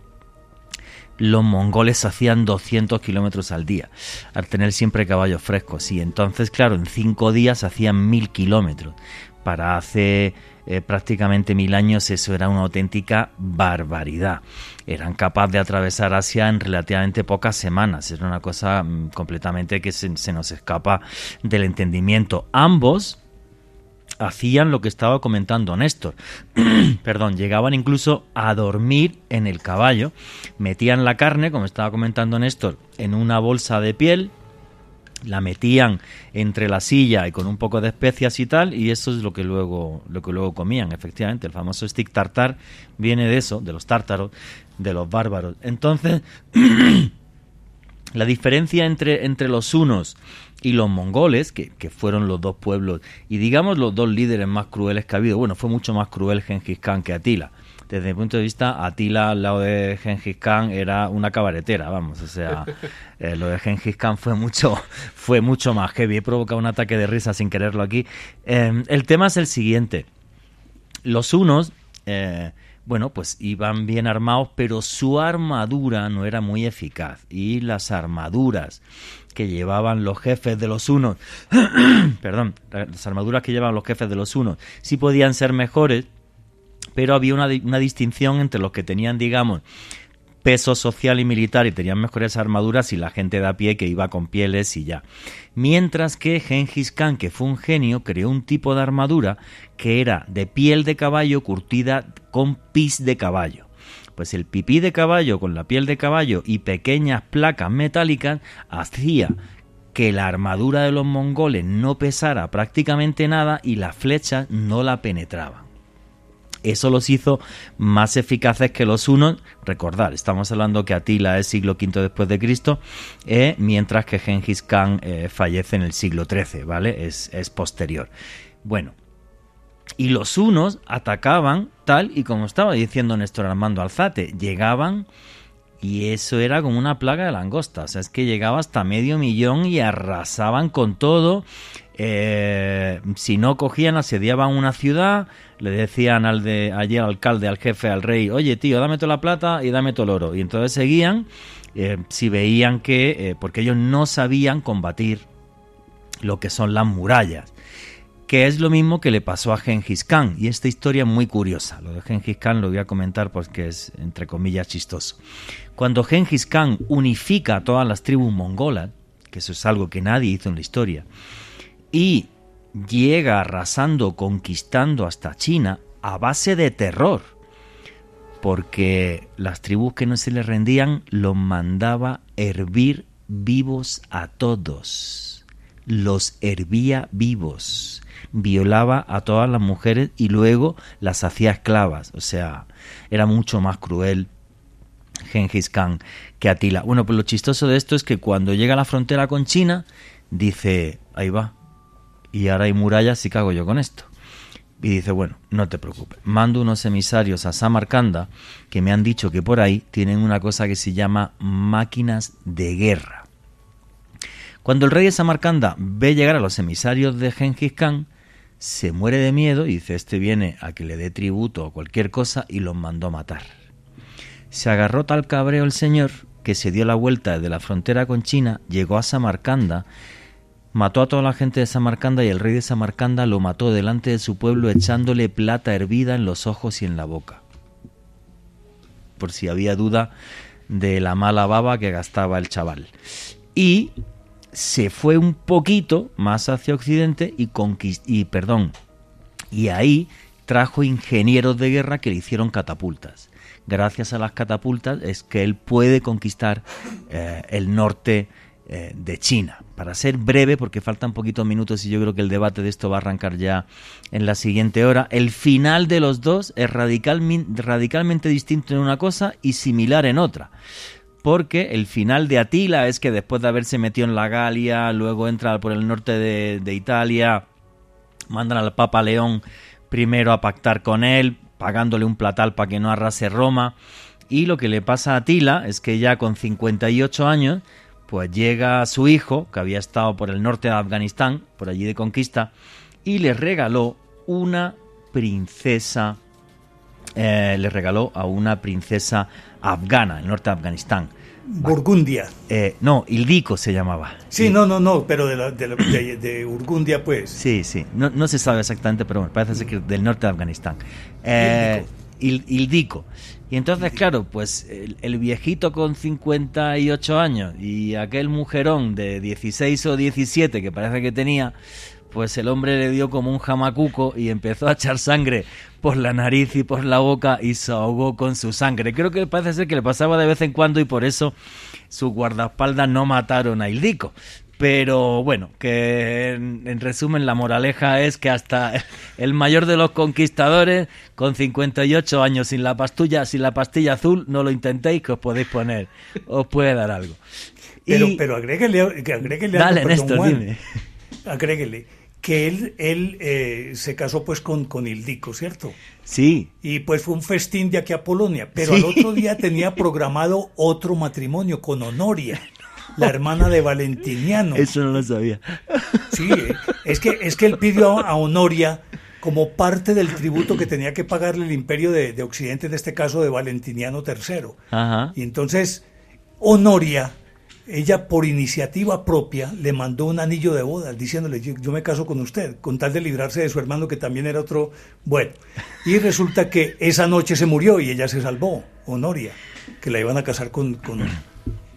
Los mongoles hacían 200 kilómetros al día, al tener siempre caballos frescos. Y entonces, claro, en cinco días hacían mil kilómetros. Para hace eh, prácticamente mil años eso era una auténtica barbaridad. Eran capaces de atravesar Asia en relativamente pocas semanas. Era una cosa mm, completamente que se nos escapa del entendimiento. Ambos hacían lo que estaba comentando Néstor. Perdón, llegaban incluso a dormir en el caballo, metían la carne, como estaba comentando Néstor, en una bolsa de piel, la metían entre la silla y con un poco de especias y tal, y eso es lo que luego, lo que luego comían, efectivamente. El famoso stick tartar viene de eso, de los tártaros, de los bárbaros. Entonces, la diferencia entre, entre los unos y los mongoles, que, fueron los dos pueblos, y digamos los dos líderes más crueles que ha habido, bueno, fue mucho más cruel Genghis Khan que Atila. Desde mi punto de vista, Atila al lado de Genghis Khan era una cabaretera, vamos, o sea, eh, lo de Genghis Khan fue mucho, fue mucho más heavy. He provocado un ataque de risa sin quererlo aquí. Em, el tema es el siguiente. Los unos, eh, bueno, pues iban bien armados, pero su armadura no era muy eficaz. Y las armaduras que llevaban los jefes de los unos, perdón, las armaduras que llevaban los jefes de los unos, sí podían ser mejores, pero había una, una distinción entre los que tenían, digamos, peso social y militar y tenían mejores armaduras y la gente de a pie que iba con pieles y ya. Mientras que Genghis Khan, que fue un genio, creó un tipo de armadura que era de piel de caballo curtida con pis de caballo. Pues el pipí de caballo con la piel de caballo y pequeñas placas metálicas hacía que la armadura de los mongoles no pesara prácticamente nada y las flechas no la penetraban. Eso los hizo más eficaces que los unos. Recordar, estamos hablando que Atila es siglo V después de Cristo, eh, mientras que Genghis Khan eh, fallece en el siglo XIII, ¿vale? Es, posterior. Bueno, y los unos atacaban tal y como estaba diciendo Néstor Armando Alzate, llegaban y eso era como una plaga de langosta, o sea, es que llegaba hasta medio millón y arrasaban con todo. Eh, si no cogían, asediaban una ciudad, le decían al de allí al alcalde, al jefe, al rey, oye tío, dame toda la plata y dame todo el oro. Y entonces seguían, eh, si veían que, eh, porque ellos no sabían combatir lo que son las murallas que es lo mismo que le pasó a Genghis Khan. Y esta historia es muy curiosa. Lo de Genghis Khan lo voy a comentar porque es, entre comillas, chistoso. Cuando Genghis Khan unifica a todas las tribus mongolas, que eso es algo que nadie hizo en la historia, y llega arrasando, conquistando hasta China a base de terror, porque las tribus que no se le rendían los mandaba hervir vivos a todos, los hervía vivos violaba a todas las mujeres y luego las hacía esclavas. O sea, era mucho más cruel Genghis Khan que Atila. Bueno, pues lo chistoso de esto es que cuando llega a la frontera con China, dice, ahí va, y ahora hay murallas y cago yo con esto. Y dice, bueno, no te preocupes, mando unos emisarios a Samarcanda que me han dicho que por ahí tienen una cosa que se llama máquinas de guerra. Cuando el rey de Samarcanda ve llegar a los emisarios de Genghis Khan, se muere de miedo y dice, este viene a que le dé tributo o cualquier cosa y los mandó matar. Se agarró tal cabreo el señor que se dio la vuelta desde la frontera con China, llegó a Samarcanda mató a toda la gente de Samarcanda y el rey de Samarcanda lo mató delante de su pueblo echándole plata hervida en los ojos y en la boca. Por si había duda de la mala baba que gastaba el chaval. Y se fue un poquito más hacia Occidente y conquistó, y perdón, y ahí trajo ingenieros de guerra que le hicieron catapultas. Gracias a las catapultas es que él puede conquistar eh, el norte eh, de China. Para ser breve, porque faltan poquitos minutos y yo creo que el debate de esto va a arrancar ya en la siguiente hora, el final de los dos es radicalmente distinto en una cosa y similar en otra porque el final de Atila es que después de haberse metido en la Galia, luego entra por el norte de, de, Italia, mandan al Papa León primero a pactar con él, pagándole un platal para que no arrase Roma, y lo que le pasa a Atila es que ya con 58 años pues llega su hijo, que había estado por el norte de Afganistán, por allí de conquista, y le regaló una princesa, eh, le regaló a una princesa afgana, el norte de Afganistán. Burgundia. Eh, no, Ildico se llamaba. Sí, no, no, no, pero de, de, Burgundia, pues. Sí, sí, no, no, se sabe exactamente, pero parece ser que del norte de Afganistán. Eh, Ildico. Y entonces, claro, pues el, viejito con 58 años y aquel mujerón de 16 o 17 que parece que tenía, pues el hombre le dio como un jamacuco y empezó a echar sangre por la nariz y por la boca y se ahogó con su sangre. Creo que parece ser que le pasaba de vez en cuando y por eso sus guardaespaldas no mataron a Ildico. Pero bueno, que en, resumen la moraleja es que hasta el mayor de los conquistadores, con 58 años sin la pastilla, sin la pastilla azul, no lo intentéis que os podéis poner, os puede dar algo. Pero, pero agréguele, agréguele dale, algo, Néstor, dime. Agréguele que él, él eh, se casó pues con, con Ildico, ¿cierto? Sí. Y pues fue un festín de aquí a Polonia, pero al otro día tenía programado otro matrimonio con Honoria la hermana de Valentiniano. Eso no lo sabía. Sí, es que, es que él pidió a Honoria como parte del tributo que tenía que pagarle el imperio de, Occidente, en este caso de Valentiniano III. Ajá. Y entonces Honoria, ella por iniciativa propia, le mandó un anillo de boda diciéndole, yo, me caso con usted, con tal de librarse de su hermano que también era otro... Bueno, y resulta que esa noche se murió y ella se salvó, Honoria, que la iban a casar con, con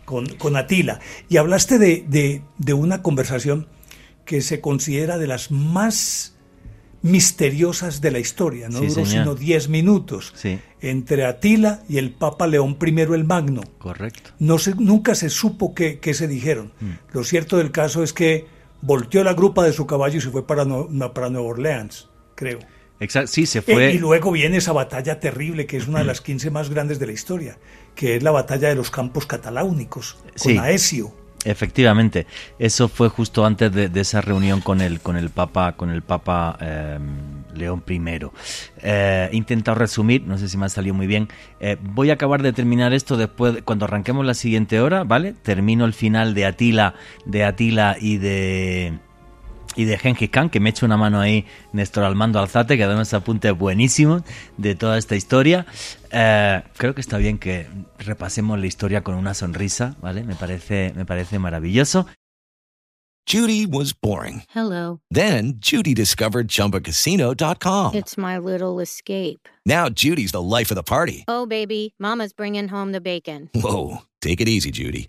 con, Atila. Y hablaste de, de, una conversación que se considera de las más misteriosas de la historia, no duró sino 10 minutos, entre Atila y el Papa León I el Magno. Correcto. No se, nunca se supo qué, se dijeron. Mm. Lo cierto del caso es que volteó la grupa de su caballo y se fue para, para Nueva Orleans, creo. Exacto, sí, se fue. y luego viene esa batalla terrible, que es una de las 15 más grandes de la historia, que es la batalla de los campos cataláunicos, con Aesio. Efectivamente, eso fue justo antes de, esa reunión con el, con el Papa, con el Papa em, León I. Eh, he intentado resumir, no sé si me ha salido muy bien. Eh, voy a acabar de terminar esto después, cuando arranquemos la siguiente hora, ¿vale? Termino el final de Atila, de Atila y de y de Genghis Khan, que me echa una mano ahí Néstor Almando Alzate, que además apunte buenísimo de toda esta historia. Eh, creo que está bien que repasemos la historia con una sonrisa, ¿vale? Me parece, me parece maravilloso. Judy was boring. Hello. Then Judy discovered chumbacasino.com. It's my little escape. Now Judy's the life of the party. Oh, baby, mama's bringing home the bacon. Whoa, take it easy, Judy.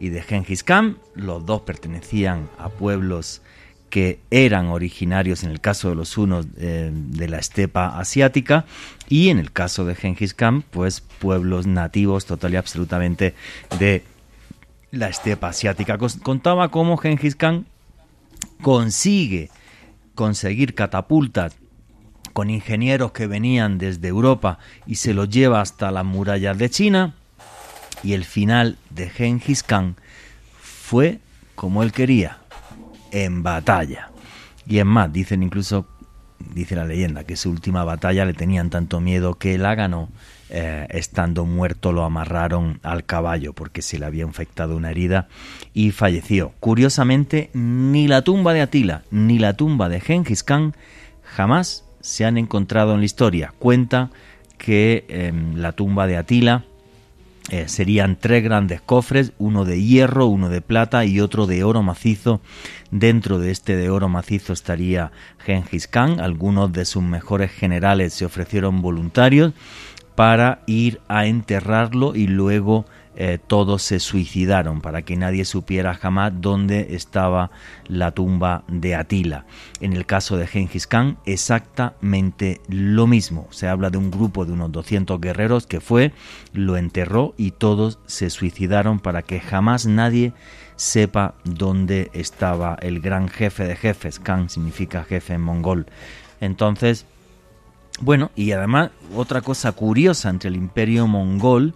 y de Genghis Khan. Los dos pertenecían a pueblos que eran originarios, en el caso de los unos, eh, de la estepa asiática, y en el caso de Genghis Khan, pues pueblos nativos total y absolutamente de la estepa asiática. Contaba cómo Genghis Khan consigue conseguir catapultas con ingenieros que venían desde Europa y se los lleva hasta las murallas de China, y el final de Genghis Khan fue como él quería, en batalla. Y es más, dicen incluso, dice la leyenda, que su última batalla le tenían tanto miedo que la ganó. Eh, estando muerto lo amarraron al caballo porque se le había infectado una herida y falleció. Curiosamente, ni la tumba de Atila ni la tumba de Genghis Khan jamás se han encontrado en la historia. Cuenta que em, la tumba de Atila eh, serían tres grandes cofres, uno de hierro, uno de plata y otro de oro macizo. Dentro de este de oro macizo estaría Genghis Khan. Algunos de sus mejores generales se ofrecieron voluntarios para ir a enterrarlo y luego eh, todos se suicidaron para que nadie supiera jamás dónde estaba la tumba de Atila. En el caso de Genghis Khan, exactamente lo mismo. Se habla de un grupo de unos 200 guerreros que fue, lo enterró y todos se suicidaron para que jamás nadie sepa dónde estaba el gran jefe de jefes. Khan significa jefe en mongol. Entonces, bueno, y además otra cosa curiosa entre el imperio mongol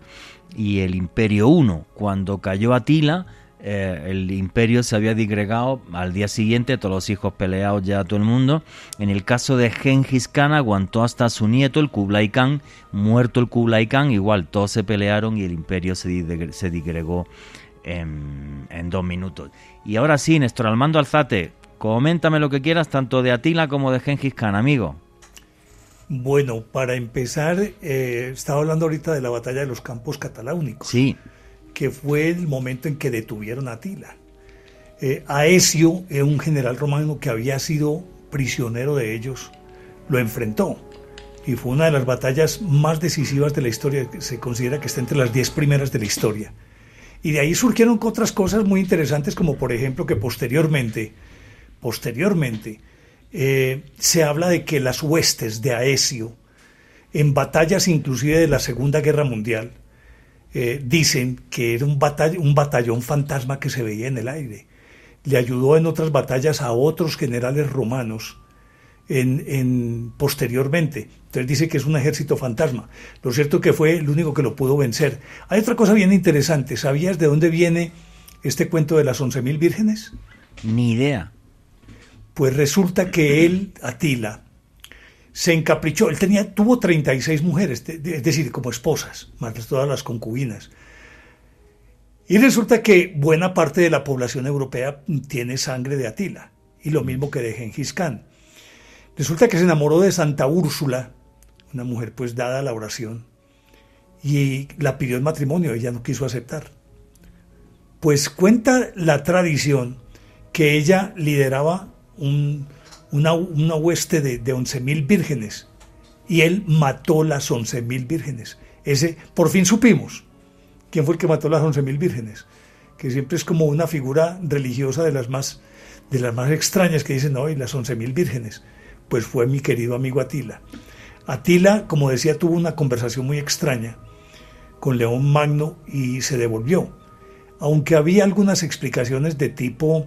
y el Imperio I. Cuando cayó Atila, eh, el imperio se había digregado al día siguiente, todos los hijos peleados ya todo el mundo. En el caso de Genghis Khan aguantó hasta su nieto, el Kublai Khan, muerto el Kublai Khan, igual todos se pelearon y el imperio se, digregó en, en, dos minutos. Y ahora sí, Néstor Almando Alzate, coméntame lo que quieras tanto de Atila como de Genghis Khan, amigo. Bueno, para empezar, eh, estaba hablando ahorita de la batalla de los campos cataláunicos. Sí. Que fue el momento en que detuvieron a Atila. Eh, Aesio, eh, un general romano que había sido prisionero de ellos, lo enfrentó. Y fue una de las batallas más decisivas de la historia. Se considera que está entre las diez primeras de la historia. Y de ahí surgieron otras cosas muy interesantes, como por ejemplo que posteriormente, posteriormente, eh, se habla de que las huestes de Aesio, en batallas inclusive de la Segunda Guerra Mundial, eh, dicen que era un, un batallón fantasma que se veía en el aire. Le ayudó en otras batallas a otros generales romanos en, posteriormente. Entonces dice que es un ejército fantasma. Lo cierto que fue el único que lo pudo vencer. Hay otra cosa bien interesante. ¿Sabías de dónde viene este cuento de las 11.000 vírgenes? Ni idea. Pues resulta que él, Atila, se encaprichó. Él tenía, tuvo 36 mujeres, es decir, como esposas, más todas las concubinas. Y resulta que buena parte de la población europea tiene sangre de Atila, y lo mismo que de Gengis Khan. Resulta que se enamoró de Santa Úrsula, una mujer pues dada a la oración, y la pidió en matrimonio, ella no quiso aceptar. Pues cuenta la tradición que ella lideraba una, hueste de, de 11.000 vírgenes y él mató las 11.000 vírgenes. Ese, por fin supimos quién fue el que mató las 11.000 vírgenes, que siempre es como una figura religiosa de las más, de las más extrañas que dicen, hoy las 11.000 vírgenes. Pues fue mi querido amigo Atila. Atila, como decía, tuvo una conversación muy extraña con León Magno y se devolvió. Aunque había algunas explicaciones de tipo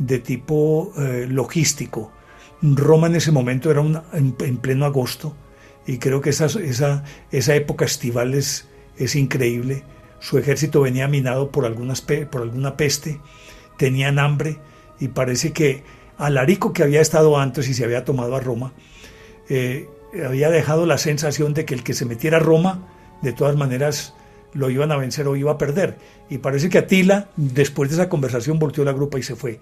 de tipo eh, logístico. Roma en ese momento era en, pleno agosto y creo que esa, esa, esa época estival es, es, increíble. Su ejército venía minado por, algunas, por alguna peste, tenían hambre y parece que Alarico, que había estado antes y se había tomado a Roma, eh, había dejado la sensación de que el que se metiera a Roma, de todas maneras, lo iban a vencer o iba a perder. Y parece que Atila, después de esa conversación, volteó la grupa y se fue.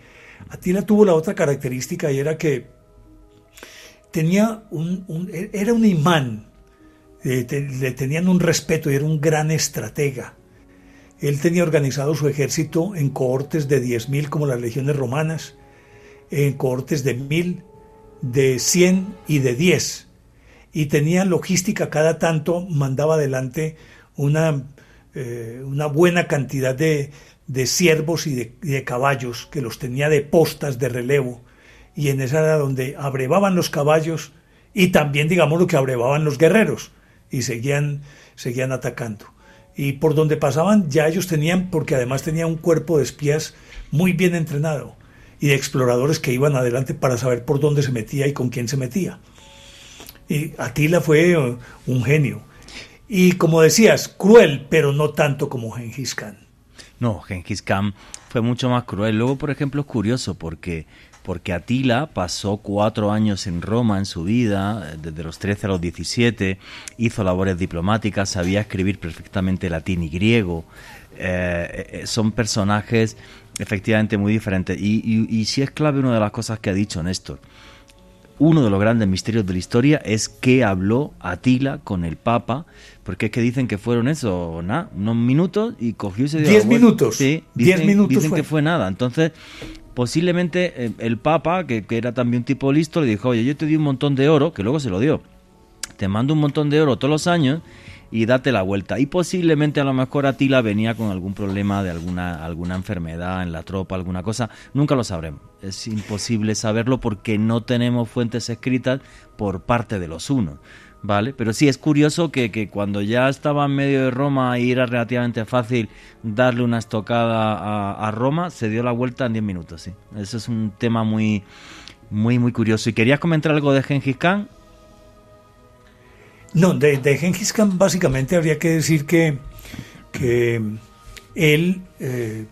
Atila tuvo la otra característica y era que tenía un, era un imán eh, le tenían un respeto y era un gran estratega. Él tenía organizado su ejército en cohortes de 10.000 como las legiones romanas, en cohortes de 1.000, de 100 y de 10. Y tenía logística cada tanto, mandaba adelante una, eh, una buena cantidad de, de siervos y de, de, caballos, que los tenía de postas de relevo. Y en esa era donde abrevaban los caballos y también, digamos, lo que abrevaban los guerreros y seguían, seguían atacando. Y por donde pasaban ya ellos tenían, porque además tenía un cuerpo de espías muy bien entrenado y de exploradores que iban adelante para saber por dónde se metía y con quién se metía. Y Atila fue uh, un genio. Y como decías, cruel, pero no tanto como Genghis Khan. No, Genghis Khan fue mucho más cruel. Luego, por ejemplo, es curioso porque porque Atila pasó cuatro años en Roma en su vida, desde los 13 a los 17, hizo labores diplomáticas, sabía escribir perfectamente latín y griego. Eh, son personajes efectivamente muy diferentes. Y, y, y sí es clave una de las cosas que ha dicho Néstor. Uno de los grandes misterios de la historia es que habló Atila con el Papa, porque es que dicen que fueron eso, nada, unos minutos y cogió ese Diez minutos. Sí, Diez minutos dicen fue. que fue nada. Entonces, posiblemente eh, el Papa, que, que, era también un tipo listo, le dijo, oye, yo te di un montón de oro, que luego se lo dio, te mando un montón de oro todos los años y date la vuelta. Y posiblemente a lo mejor Atila venía con algún problema de alguna, alguna enfermedad en la tropa, alguna cosa, nunca lo sabremos. Es imposible saberlo porque no tenemos fuentes escritas por parte de los unos. ¿vale? Pero sí, es curioso que, que, cuando ya estaba en medio de Roma y era relativamente fácil darle una estocada a, a, Roma, se dio la vuelta en 10 minutos, sí. Eso es un tema muy, muy, muy curioso. ¿Y querías comentar algo de Gengis Khan? No, de, de Gengis Khan básicamente habría que decir que, que él, eh,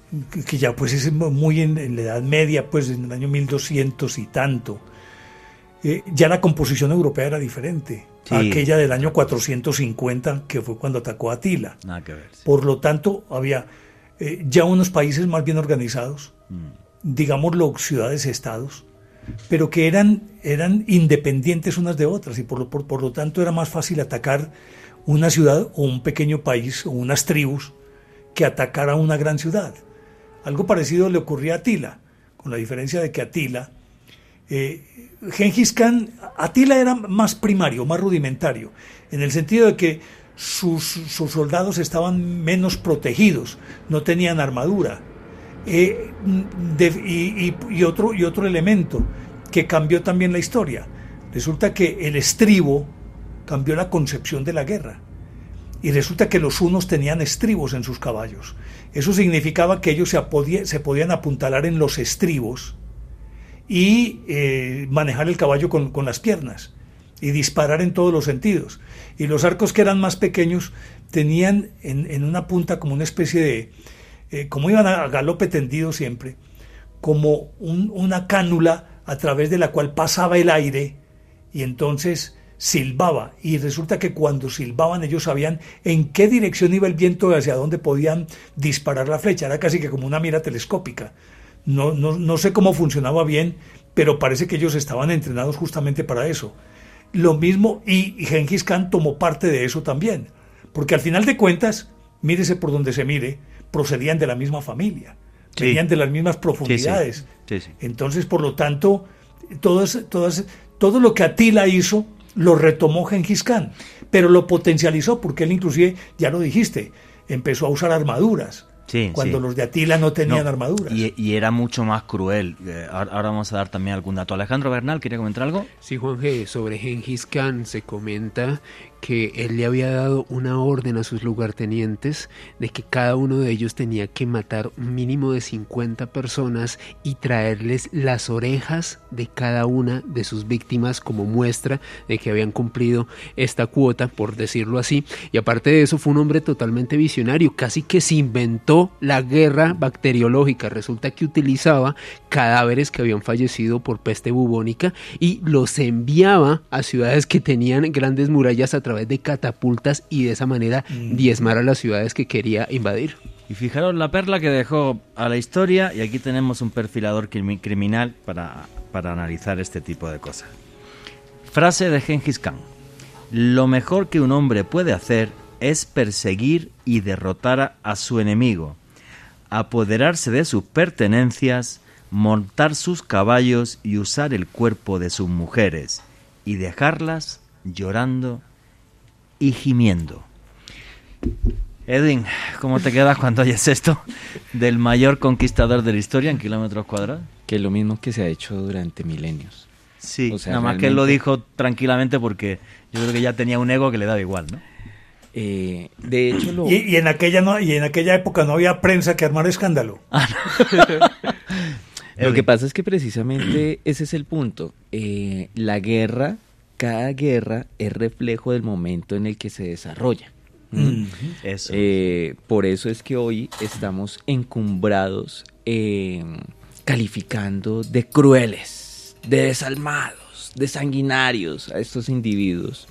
que ya pues es muy en, en, la Edad Media, pues en el año 1200 y tanto, eh, ya la composición europea era diferente sí. aquella del año 450, que fue cuando atacó a Atila. Nada que ver. Sí. Por lo tanto, había eh, ya unos países más bien organizados, mm. digámoslo, ciudades-estados, pero que eran, eran independientes unas de otras y por lo, por, por lo tanto era más fácil atacar una ciudad o un pequeño país o unas tribus que atacar a una gran ciudad. Algo parecido le ocurría a Atila, con la diferencia de que Atila eh, Gengis Khan, Atila era más primario, más rudimentario, en el sentido de que sus, sus soldados estaban menos protegidos, no tenían armadura. Eh, y, otro, y otro elemento que cambió también la historia. Resulta que el estribo cambió la concepción de la guerra. Y resulta que los unos tenían estribos en sus caballos. Eso significaba que ellos se, podía, se podían apuntalar en los estribos y eh, manejar el caballo con, con, las piernas y disparar en todos los sentidos. Y los arcos que eran más pequeños tenían en, en una punta como una especie de, eh, como iban a galope tendido siempre, como un, una cánula a través de la cual pasaba el aire y entonces silbaba. Y resulta que cuando silbaban ellos sabían en qué dirección iba el viento y hacia dónde podían disparar la flecha. Era casi que como una mira telescópica. No, sé cómo funcionaba bien, pero parece que ellos estaban entrenados justamente para eso. Lo mismo, y, y Genghis Khan tomó parte de eso también, porque al final de cuentas, mírese por donde se mire, procedían de la misma familia, sí. venían de las mismas profundidades. Sí, sí. Entonces, por lo tanto, todas, todas, todo lo que Atila hizo lo retomó Genghis Khan, pero lo potencializó porque él inclusive, ya lo dijiste, empezó a usar armaduras. Sí, cuando sí. los de Atila no tenían no, armaduras. Y, y, era mucho más cruel. Eh, ahora vamos a dar también algún dato. Alejandro Bernal, ¿quería comentar algo? Sí, Juan G. Sobre Genghis Khan se comenta que él le había dado una orden a sus lugartenientes de que cada uno de ellos tenía que matar un mínimo de 50 personas y traerles las orejas de cada una de sus víctimas como muestra de que habían cumplido esta cuota, por decirlo así. Y aparte de eso fue un hombre totalmente visionario, casi que se inventó la guerra bacteriológica. Resulta que utilizaba cadáveres que habían fallecido por peste bubónica y los enviaba a ciudades que tenían grandes murallas a través de catapultas y de esa manera mm. diezmar a las ciudades que quería invadir. Y fijaros la perla que dejó a la historia y aquí tenemos un perfilador criminal para, para analizar este tipo de cosas. Frase de Genghis Khan. Lo mejor que un hombre puede hacer es perseguir y derrotar a su enemigo, apoderarse de sus pertenencias, montar sus caballos y usar el cuerpo de sus mujeres, y dejarlas llorando y gimiendo. Edwin, ¿cómo te quedas cuando oyes esto del mayor conquistador de la historia en kilómetros cuadrados? Que es lo mismo que se ha hecho durante milenios. Sí, nada más que él lo dijo tranquilamente porque yo creo que ya tenía un ego que le daba igual, ¿no? Eh, de hecho, lo... y, en aquella no, y en aquella época no había prensa que armara escándalo. Ah, lo que pasa es que precisamente ese es el punto. Eh, la guerra, cada guerra es reflejo del momento en el que se desarrolla. ¿Mm? Eso. Eh, por eso es que hoy estamos encumbrados calificando de crueles, de desalmados, de sanguinarios a estos individuos.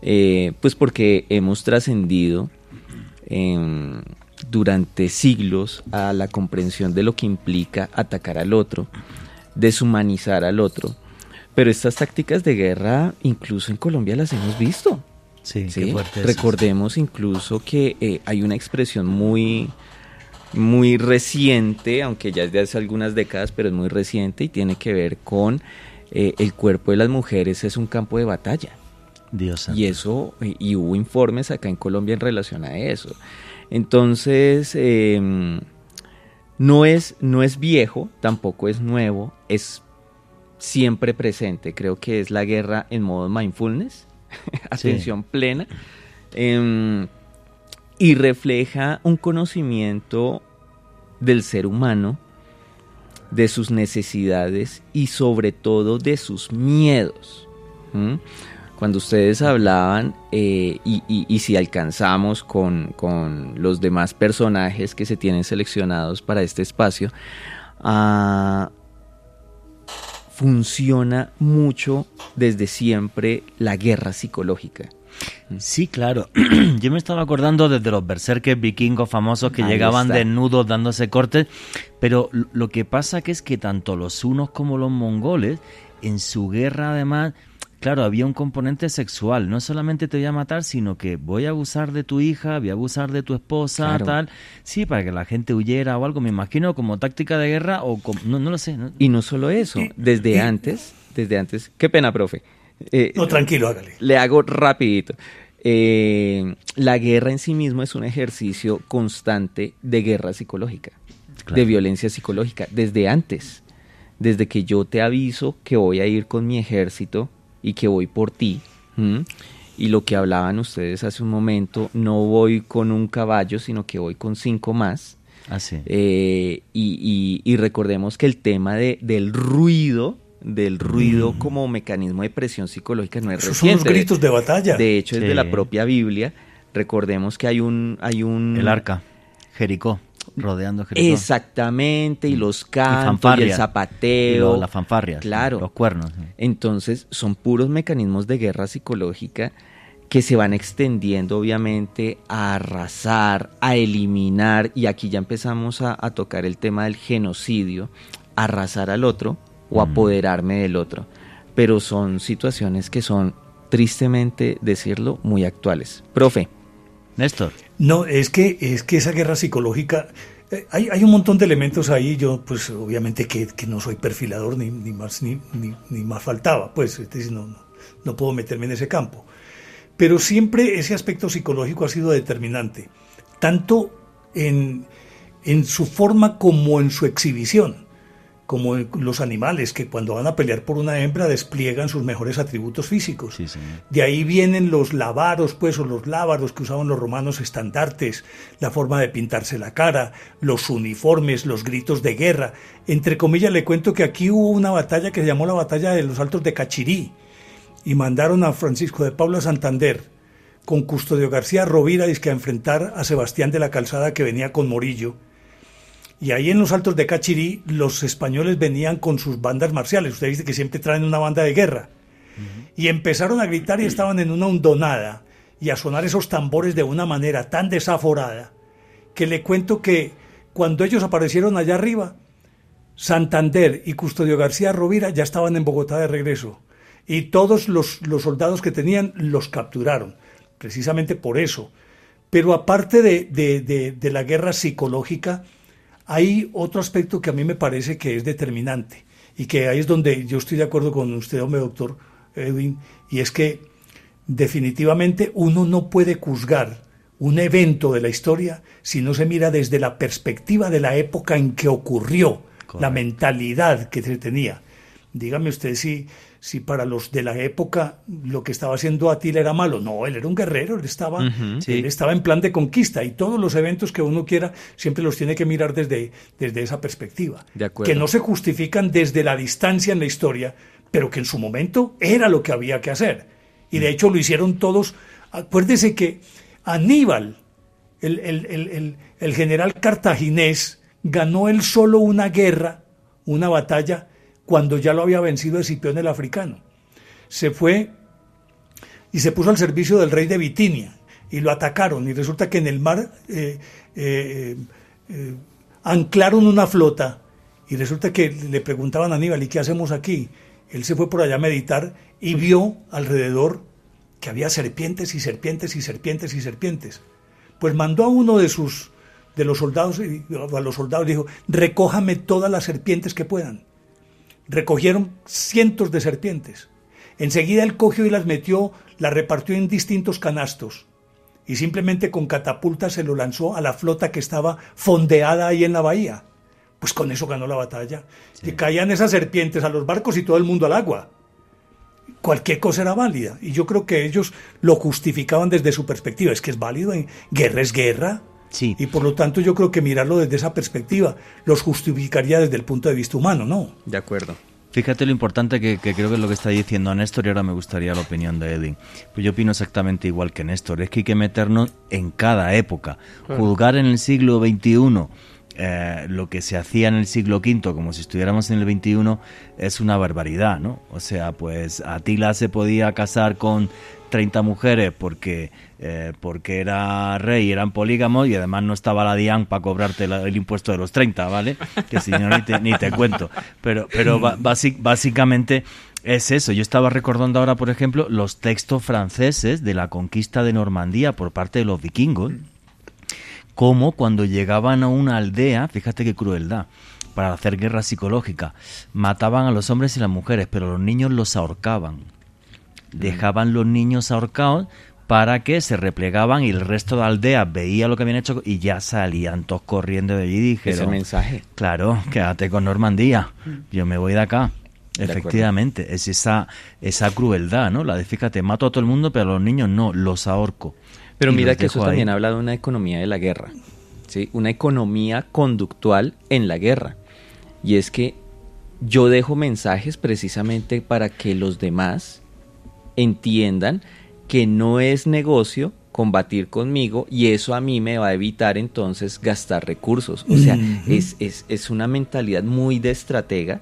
Eh, pues porque hemos trascendido em, durante siglos a la comprensión de lo que implica atacar al otro, deshumanizar al otro. Pero estas tácticas de guerra, incluso en Colombia, las hemos visto. Sí, Qué fuerte Recordemos incluso que eh, hay una expresión muy, muy reciente, aunque ya es de hace algunas décadas, pero es muy reciente y tiene que ver con eh, el cuerpo de las mujeres es un campo de batalla. Dios y eso, y, hubo informes acá en Colombia en relación a eso. Entonces, em, no, es, no es viejo, tampoco es nuevo, es siempre presente. Creo que es la guerra en modo mindfulness, atención plena, em, y refleja un conocimiento del ser humano, de sus necesidades y sobre todo de sus miedos cuando ustedes hablaban eh, y, si alcanzamos con, los demás personajes que se tienen seleccionados para este espacio, ah, funciona mucho desde siempre la guerra psicológica. Sí, claro. Yo me estaba acordando desde los berserkers vikingos famosos que llegaban desnudos dándose cortes, pero lo que pasa que es que tanto los unos como los mongoles en su guerra además claro, había un componente sexual. No solamente te voy a matar, sino que voy a abusar de tu hija, voy a abusar de tu esposa, tal. Sí, para que la gente huyera o algo, me imagino, como táctica de guerra o no, no lo sé. Y no solo eso, desde antes, desde antes, qué pena, profe. Eh, no, tranquilo, hágale. Le hago rapidito. Eh, la guerra en sí mismo es un ejercicio constante de guerra psicológica, de violencia psicológica, desde antes, desde que yo te aviso que voy a ir con mi ejército y que voy por ti. Y lo que hablaban ustedes hace un momento, no voy con un caballo, sino que voy con cinco más. Ah, eh, y, recordemos que el tema de, del ruido, del ruido mm. como mecanismo de presión psicológica no es Esos Son los gritos de batalla. De hecho, es de la propia Biblia. Recordemos que hay un, hay un... El arca, Jericó rodeando Jericó. Exactamente, y los cantos, y, el zapateo. las fanfarrias, claro. los cuernos. Entonces, son puros mecanismos de guerra psicológica que se van extendiendo obviamente a arrasar, a eliminar, y aquí ya empezamos a, tocar el tema del genocidio, arrasar al otro o mm. apoderarme del otro. Pero son situaciones que son, tristemente decirlo, muy actuales. Profe. Néstor. No, es que, es que esa guerra psicológica, eh, hay, hay, un montón de elementos ahí, yo pues obviamente que, que no soy perfilador ni, ni más, ni, ni, más faltaba, pues no, no, no puedo meterme en ese campo. Pero siempre ese aspecto psicológico ha sido determinante, tanto en, en su forma como en su exhibición como los animales que cuando van a pelear por una hembra despliegan sus mejores atributos físicos. de ahí vienen los lavaros, pues, o los lábaros que usaban los romanos estandartes, la forma de pintarse la cara, los uniformes, los gritos de guerra. Entre comillas le cuento que aquí hubo una batalla que se llamó la batalla de los Altos de Cachirí y mandaron a Francisco de Paula Santander con Custodio García Rovira a enfrentar a Sebastián de la Calzada que venía con Morillo y ahí en los altos de Cachirí los españoles venían con sus bandas marciales. Usted dice que siempre traen una banda de guerra. Y empezaron a gritar y estaban en una hondonada y a sonar esos tambores de una manera tan desaforada que le cuento que cuando ellos aparecieron allá arriba, Santander y Custodio García Rovira ya estaban en Bogotá de regreso Y todos los, los soldados que tenían los capturaron, precisamente por eso. Pero aparte de, de, de, de la guerra psicológica, hay otro aspecto que a mí me parece que es determinante y que ahí es donde yo estoy de acuerdo con usted, hombre doctor Edwin, y es que definitivamente uno no puede juzgar un evento de la historia si no se mira desde la perspectiva de la época en que ocurrió, la mentalidad que se tenía. Dígame usted si, si para los de la época lo que estaba haciendo Atila era malo. No, él era un guerrero, él estaba, sí. él estaba en plan de conquista y todos los eventos que uno quiera siempre los tiene que mirar desde, desde esa perspectiva. De. Que no se justifican desde la distancia en la historia, pero que en su momento era lo que había que hacer. Y de hecho lo hicieron todos. Acuérdese que Aníbal, el- el- el- el general cartaginés, ganó él solo una guerra, una batalla, cuando ya lo había vencido Escipión el africano. Se fue y se puso al servicio del rey de Bitinia y lo atacaron y resulta que en el mar eh, eh, eh, anclaron una flota y resulta que le preguntaban a Aníbal, ¿y qué hacemos aquí? Él se fue por allá a meditar y vio alrededor que había serpientes y serpientes y serpientes y serpientes. Pues mandó a uno de sus de los soldados a los soldados dijo, "Recójame todas las serpientes que puedan." Recogieron cientos de serpientes. Enseguida él cogió y las metió, las repartió en distintos canastos y simplemente con catapultas se lo lanzó a la flota que estaba fondeada ahí en la bahía. Pues con eso ganó la batalla. Que caían esas serpientes a los barcos y todo el mundo al agua. Cualquier cosa era válida. Y yo creo que ellos lo justificaban desde su perspectiva. Es que es válido. En guerra es guerra. Sí. Y por lo tanto yo creo que mirarlo desde esa perspectiva los justificaría desde el punto de vista humano, ¿no? De acuerdo. Fíjate lo importante que, que creo que es lo que está diciendo Néstor y ahora me gustaría la opinión de Edwin. Pues yo opino exactamente igual que Néstor, es que hay que meternos en cada época. Claro. Juzgar en el siglo XXI eh, lo que se hacía en el siglo V como si estuviéramos en el XXI es una barbaridad, ¿no? O sea, pues Atila se podía casar con 30 mujeres porque, eh, porque era rey, eran polígamos y además no estaba la DIAN para cobrarte la- el impuesto de los 30, ¿vale? Que si no, ni te, ni te cuento. Pero, pero básicamente es eso. Yo estaba recordando ahora, por ejemplo, los textos franceses de la conquista de Normandía por parte de los vikingos como cuando llegaban a una aldea, fíjate qué crueldad, para hacer guerra psicológica, mataban a los hombres y las mujeres, pero los niños los ahorcaban. Dejaban los niños ahorcados para que se replegaban y el resto de aldeas veía lo que habían hecho y ya salían todos corriendo de allí y dijeron, Ese mensaje. Claro, quédate con Normandía, Mm. yo me voy de acá. De acuerdo. Efectivamente, es esa, esa crueldad, ¿no? La de fíjate, mato a todo el mundo, pero a los niños no, los ahorco. Pero mira que eso ahí. también habla de una economía de la guerra, ¿sí? Una economía conductual en la guerra. Y es que yo dejo mensajes precisamente para que los demás entiendan que no es negocio combatir conmigo y eso a mí me va a evitar entonces gastar recursos. O sea, es, es, es una mentalidad muy de estratega.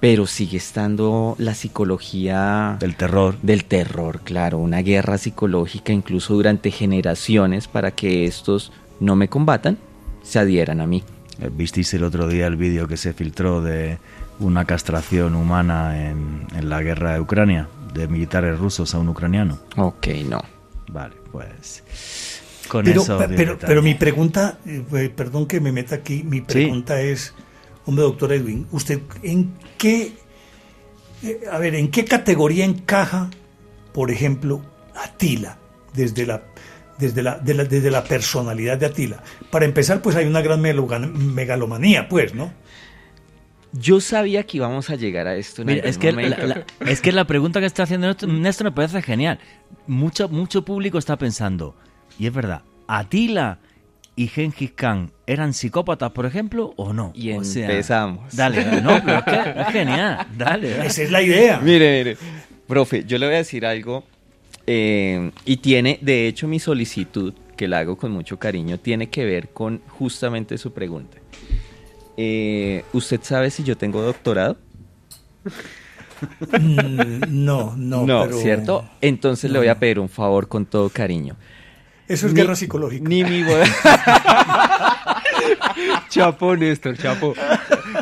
Pero sigue estando la psicología del terror. Del terror, claro, una guerra psicológica incluso durante generaciones para que estos no me combatan, se adhieran a mí. Eh, ¿Visteis el otro día el vídeo que se filtró de una castración humana en, en la guerra de Ucrania, de militares rusos a un ucraniano? Ok, no. Vale, pues con pero, eso... pero, mi pregunta, eh, eh, perdón que me meta aquí, mi pregunta es, hombre, doctor Edwin, ¿usted en qué, eh, a ver, en qué categoría encaja, por ejemplo, Atila, desde la, desde la, de la- desde la personalidad de Atila? Para empezar, pues hay una gran megalomanía, pues, ¿no? Yo sabía que íbamos a llegar a esto en Mira, algún es que, la, la- es que la pregunta que está haciendo Néstor, Néstor me parece genial. Mucho, mucho público está pensando, y es verdad, ¿Atila y Gengis Khan eran psicópatas, por ejemplo, o no? Y O sea, empezamos. Dale, dale, no, pero es, que es genial, dale. dale. Esa es la idea. Mire, mire, profe, yo le voy a decir algo eh, y tiene, de hecho, mi solicitud, que la hago con mucho cariño, tiene que ver con justamente su pregunta. Eh, ¿Usted sabe si yo tengo doctorado? Mm, no, no, No, pero- ¿cierto? Entonces le voy a pedir un favor con todo cariño. Eso es Ni- guerra psicológica. Ni mi Chapo, Néstor, chapo.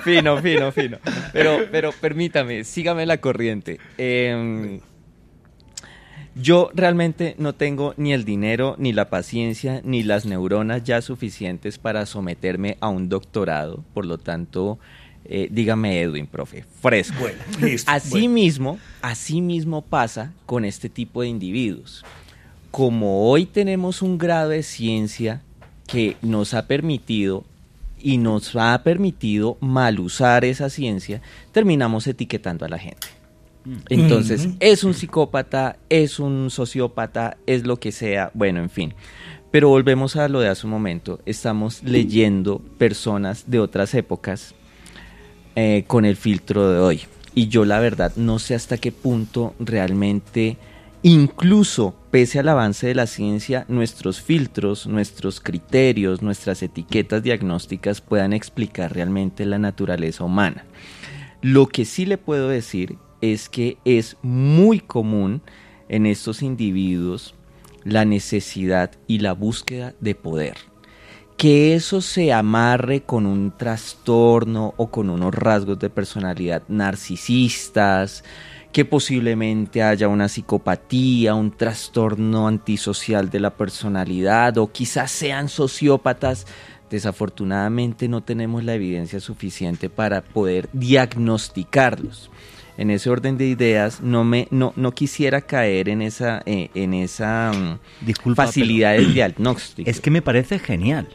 fino, fino, fino. Pero, pero permítame, sígame la corriente. Em, yo realmente no tengo ni el dinero, ni la paciencia, ni las neuronas ya suficientes para someterme a un doctorado. Por lo tanto, eh, dígame Edwin, profe, fresco. Bueno, listo. Así mismo, así mismo pasa con este tipo de individuos. Como hoy tenemos un grado de ciencia que nos ha permitido y nos ha permitido mal usar esa ciencia, terminamos etiquetando a la gente. Entonces, Ujú. es un psicópata, es un sociópata, es lo que sea, bueno, en fin. Pero volvemos a lo de hace un momento. Estamos leyendo personas de otras épocas eh, con el filtro de hoy. Y yo la verdad no sé hasta qué punto realmente, incluso pese al avance de la ciencia, nuestros filtros, nuestros criterios, nuestras etiquetas diagnósticas puedan explicar realmente la naturaleza humana. Lo que sí le puedo decir es que es muy común en estos individuos la necesidad y la búsqueda de poder. Que eso se amarre con un trastorno o con unos rasgos de personalidad narcisistas, que posiblemente haya una psicopatía, un trastorno antisocial de la personalidad o quizás sean sociópatas. Desafortunadamente no tenemos la evidencia suficiente para poder diagnosticarlos. En ese orden de ideas no me no, no quisiera caer en esa eh, en esa mm, Disculpa, facilidad del diagnóstico. Es que me parece genial.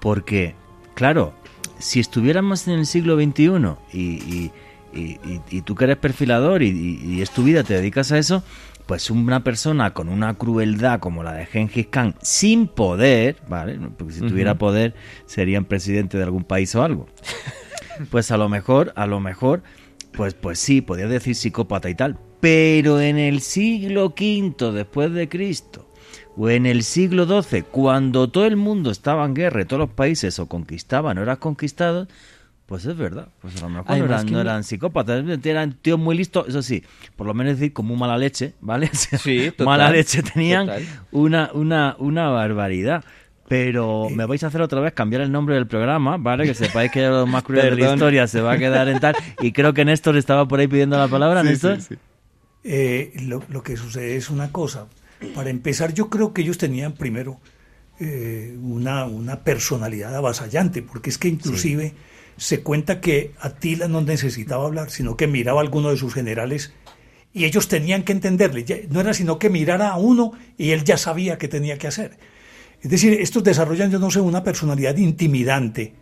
Porque, claro, si estuviéramos en el siglo XXI y, y- y- y- y tú que eres perfilador y, y- es tu vida, te dedicas a eso, pues una persona con una crueldad como la de Gengis Khan, sin poder, ¿vale? Porque si tuviera poder serían presidente de algún país o algo. Pues a lo mejor, a lo mejor, pues, pues sí, podía decir psicópata y tal. Pero en el siglo V después de Cristo, o en el siglo XII, cuando todo el mundo estaba en guerra, y todos los países o conquistaban o eran conquistados, pues es verdad. Pues a lo mejor Además eran, que no eran psicópatas, eran tíos muy listos, eso sí, por lo menos decir como mala leche, ¿vale? O sea, Sí, total, mala leche tenían total. una, una, una barbaridad. Pero me vais a hacer otra vez cambiar el nombre del programa, ¿vale? Que sepáis que lo más cruel de la historia se va a quedar en tal. Y creo que Néstor estaba por ahí pidiendo la palabra, Néstor. Eh, lo, lo que sucede es una cosa. Para empezar, yo creo que ellos tenían primero eh, una, una personalidad avasallante, porque es que inclusive se cuenta que Atila no necesitaba hablar, sino que miraba a alguno de sus generales y ellos tenían que entenderle. No era sino que mirara a uno y él ya sabía qué tenía que hacer. Es decir, estos desarrollan, yo no sé, una personalidad intimidante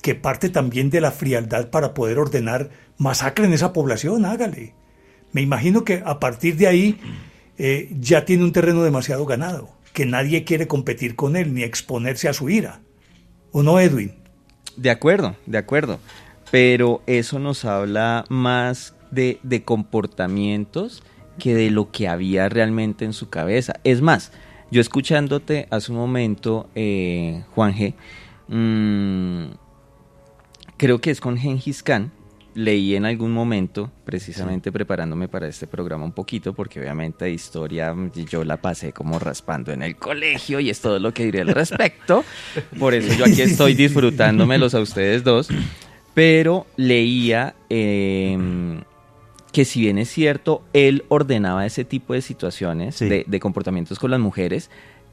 que parte también de la frialdad para poder ordenar masacren esa población, hágale. Me imagino que a partir de ahí eh, ya tiene un terreno demasiado ganado, que nadie quiere competir con él ni exponerse a su ira. ¿O no, Edwin? De acuerdo, de acuerdo. Pero eso nos habla más de, de comportamientos que de lo que había realmente en su cabeza. Es más, yo escuchándote hace un momento, eh, mm, creo que es con Gengis Khan. Leí en algún momento, precisamente preparándome para este programa un poquito, porque obviamente historia yo la pasé como raspando en el colegio y es todo lo que diré al respecto. Por eso yo aquí estoy disfrutándomelos a ustedes dos. Pero leía em, que si bien es cierto, él ordenaba ese tipo de situaciones, de, de comportamientos con las mujeres,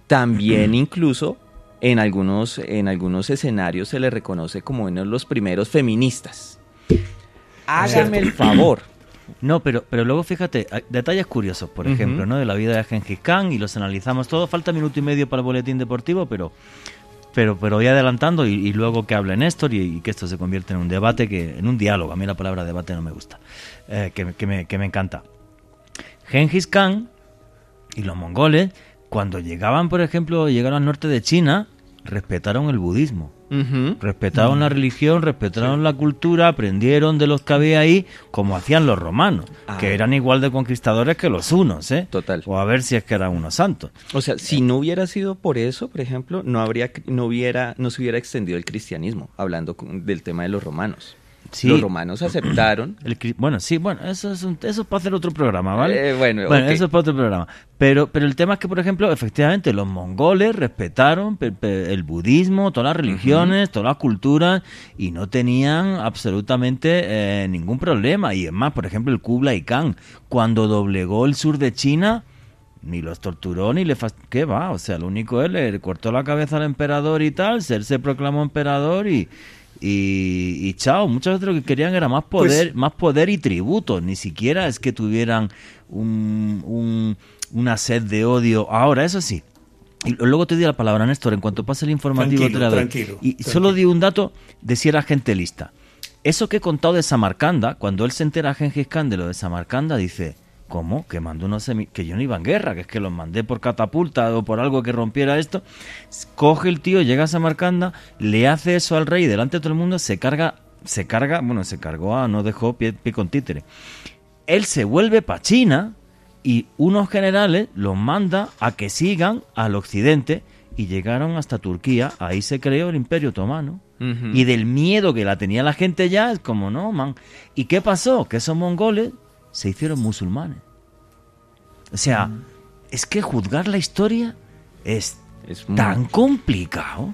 también incluso en algunos, en algunos escenarios se le reconoce como uno de los primeros feministas. Hágame el favor. No, pero, pero luego fíjate, detalles curiosos, por ejemplo, ¿no? De la vida de Gengis Khan y los analizamos todos. Falta minuto y medio para el boletín deportivo, pero pero pero voy adelantando y, y luego que hable Néstor y, y que esto se convierte en un debate, que en un diálogo. A mí la palabra debate no me gusta, eh, que, me- que me, que me encanta. Gengis Khan y los mongoles, cuando llegaban, por ejemplo, llegaron al norte de China, respetaron el budismo. Respetaron la religión, respetaron la cultura, aprendieron de los que había ahí, como hacían los romanos, Ah. que eran igual de conquistadores que los unos, ¿eh? Total. O a ver si es que eran unos santos. O sea, si no hubiera sido por eso, por ejemplo, no habría, no hubiera, no se hubiera extendido el cristianismo, hablando con- del tema de los romanos. Los romanos aceptaron. El, bueno, sí, bueno, eso es, eso es para hacer otro programa, ¿vale? Eh, bueno, eso es para otro programa. Pero, pero el tema es que, por ejemplo, efectivamente, los mongoles respetaron el budismo, todas las religiones, todas las culturas, y no tenían absolutamente eh, ningún problema. Y es más, por ejemplo, el Kublai Khan, cuando doblegó el sur de China, ni los torturó ni le ¿Qué va? O sea, lo único es le cortó la cabeza al emperador y tal, ser se proclamó emperador y y, chao, muchas veces lo que querían era más poder, pues más poder y tributo, ni siquiera es que tuvieran un, una sed de odio. Ahora, eso sí, y luego te di la palabra, Néstor, en cuanto pase el informativo Y solo di un dato de si era gente lista. Eso que he contado de Samarcanda, cuando él se entera a Gengis Khan de lo de Samarcanda, dice, ¿Cómo? Que mandó unos que yo no iba en guerra, que es que los mandé por catapulta o por algo que rompiera esto. Coge el tío, llega a Samarcanda, le hace eso al rey delante de todo el mundo, se carga, se carga, bueno, se cargó a, no dejó pie, pie con títere. Él se vuelve para China y unos generales los manda a que sigan al occidente y llegaron hasta Turquía, ahí se creó el Imperio Otomano. Y del miedo que la tenía la gente ya, es como, no, man. ¿Y qué pasó? Que esos mongoles se hicieron musulmanes. O sea, mm. es que juzgar la historia es, es tan complicado.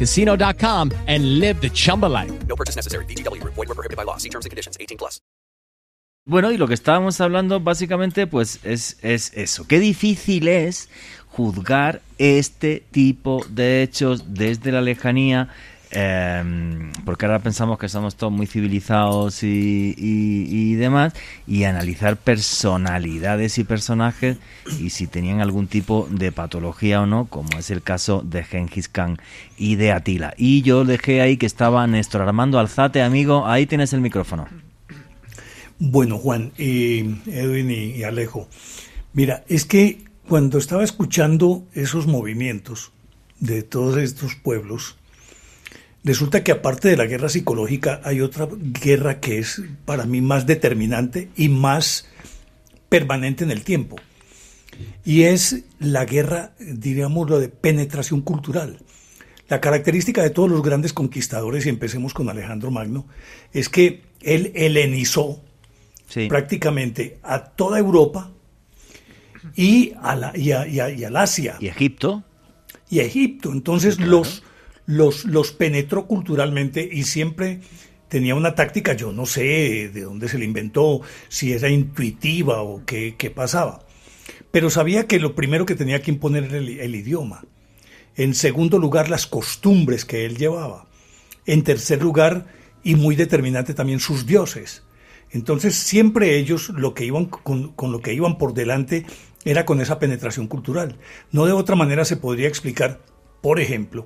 ChumbaCasino.com and live the Chumba life. No purchase necessary. BGW. Void were prohibited by law. See terms and conditions. 18 plus. Bueno, y lo que estábamos hablando básicamente pues es, es eso. Qué difícil es juzgar este tipo de hechos desde la lejanía Em, porque ahora pensamos que somos todos muy civilizados y, demás, y analizar personalidades y personajes y si tenían algún tipo de patología o no, como es el caso de Gengis Khan y de Atila. Y yo dejé ahí que estaba Néstor Armando Alzate, amigo, ahí tienes el micrófono. Bueno, Juan, y Edwin y Alejo, mira, es que cuando estaba escuchando esos movimientos de todos estos pueblos, Resulta que aparte de la guerra psicológica hay otra guerra que es para mí más determinante y más permanente en el tiempo. Y es la guerra, diríamos, lo de penetración cultural. La característica de todos los grandes conquistadores, y empecemos con Alejandro Magno, es que él helenizó prácticamente a toda Europa y, a la, y, al Asia. ¿Y Egipto? Y Egipto. Entonces los los, los penetró culturalmente y siempre tenía una táctica, yo no sé de dónde se le inventó, si era intuitiva o qué, pasaba, pero sabía que lo primero que tenía que imponer era el, idioma, en segundo lugar las costumbres que él llevaba, en tercer lugar y muy determinante también sus dioses. Entonces siempre ellos lo que iban con, con, lo que iban por delante era con esa penetración cultural. No de otra manera se podría explicar, por ejemplo,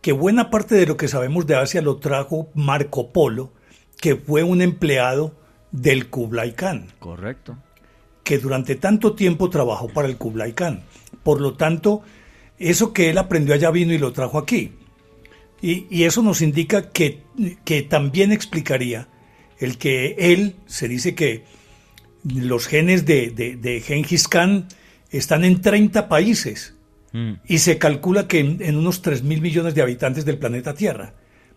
que buena parte de lo que sabemos de Asia lo trajo Marco Polo, que fue un empleado del Kublai Khan. Correcto. Que durante tanto tiempo trabajó para el Kublai Khan. Por lo tanto, eso que él aprendió allá vino y lo trajo aquí. Y, eso nos indica que, que también explicaría el que él, se dice que los genes de, de, de Genghis Khan están en 30 países Mm. Y se calcula que en, unos 3 mil millones de habitantes del planeta Tierra.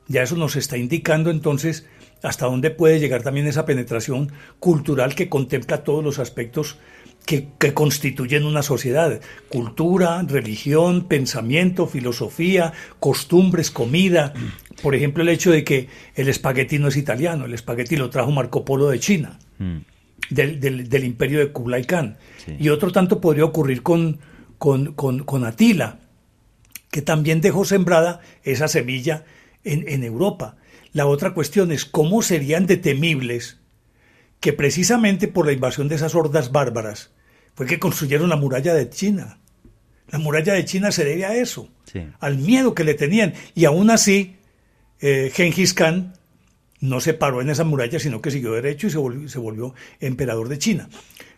Ya eso nos está indicando entonces hasta dónde puede llegar también esa penetración cultural que contempla todos los aspectos que, constituyen una sociedad. Cultura, religión, pensamiento, filosofía, costumbres, comida. Por ejemplo, el hecho de que el espagueti no es italiano, el espagueti lo trajo Marco Polo de China. Mm. del, del, del imperio de Kublai Khan. Y otro tanto podría ocurrir con, con, con, con Atila, que también dejó sembrada esa semilla en, en Europa. La otra cuestión es cómo serían de temibles que precisamente por la invasión de esas hordas bárbaras fue que construyeron la muralla de China. La muralla de China se debe a eso, al miedo que le tenían. Y aún así, eh, Genghis Khan no se paró en esa muralla, sino que siguió derecho y se volvió, se volvió emperador de China.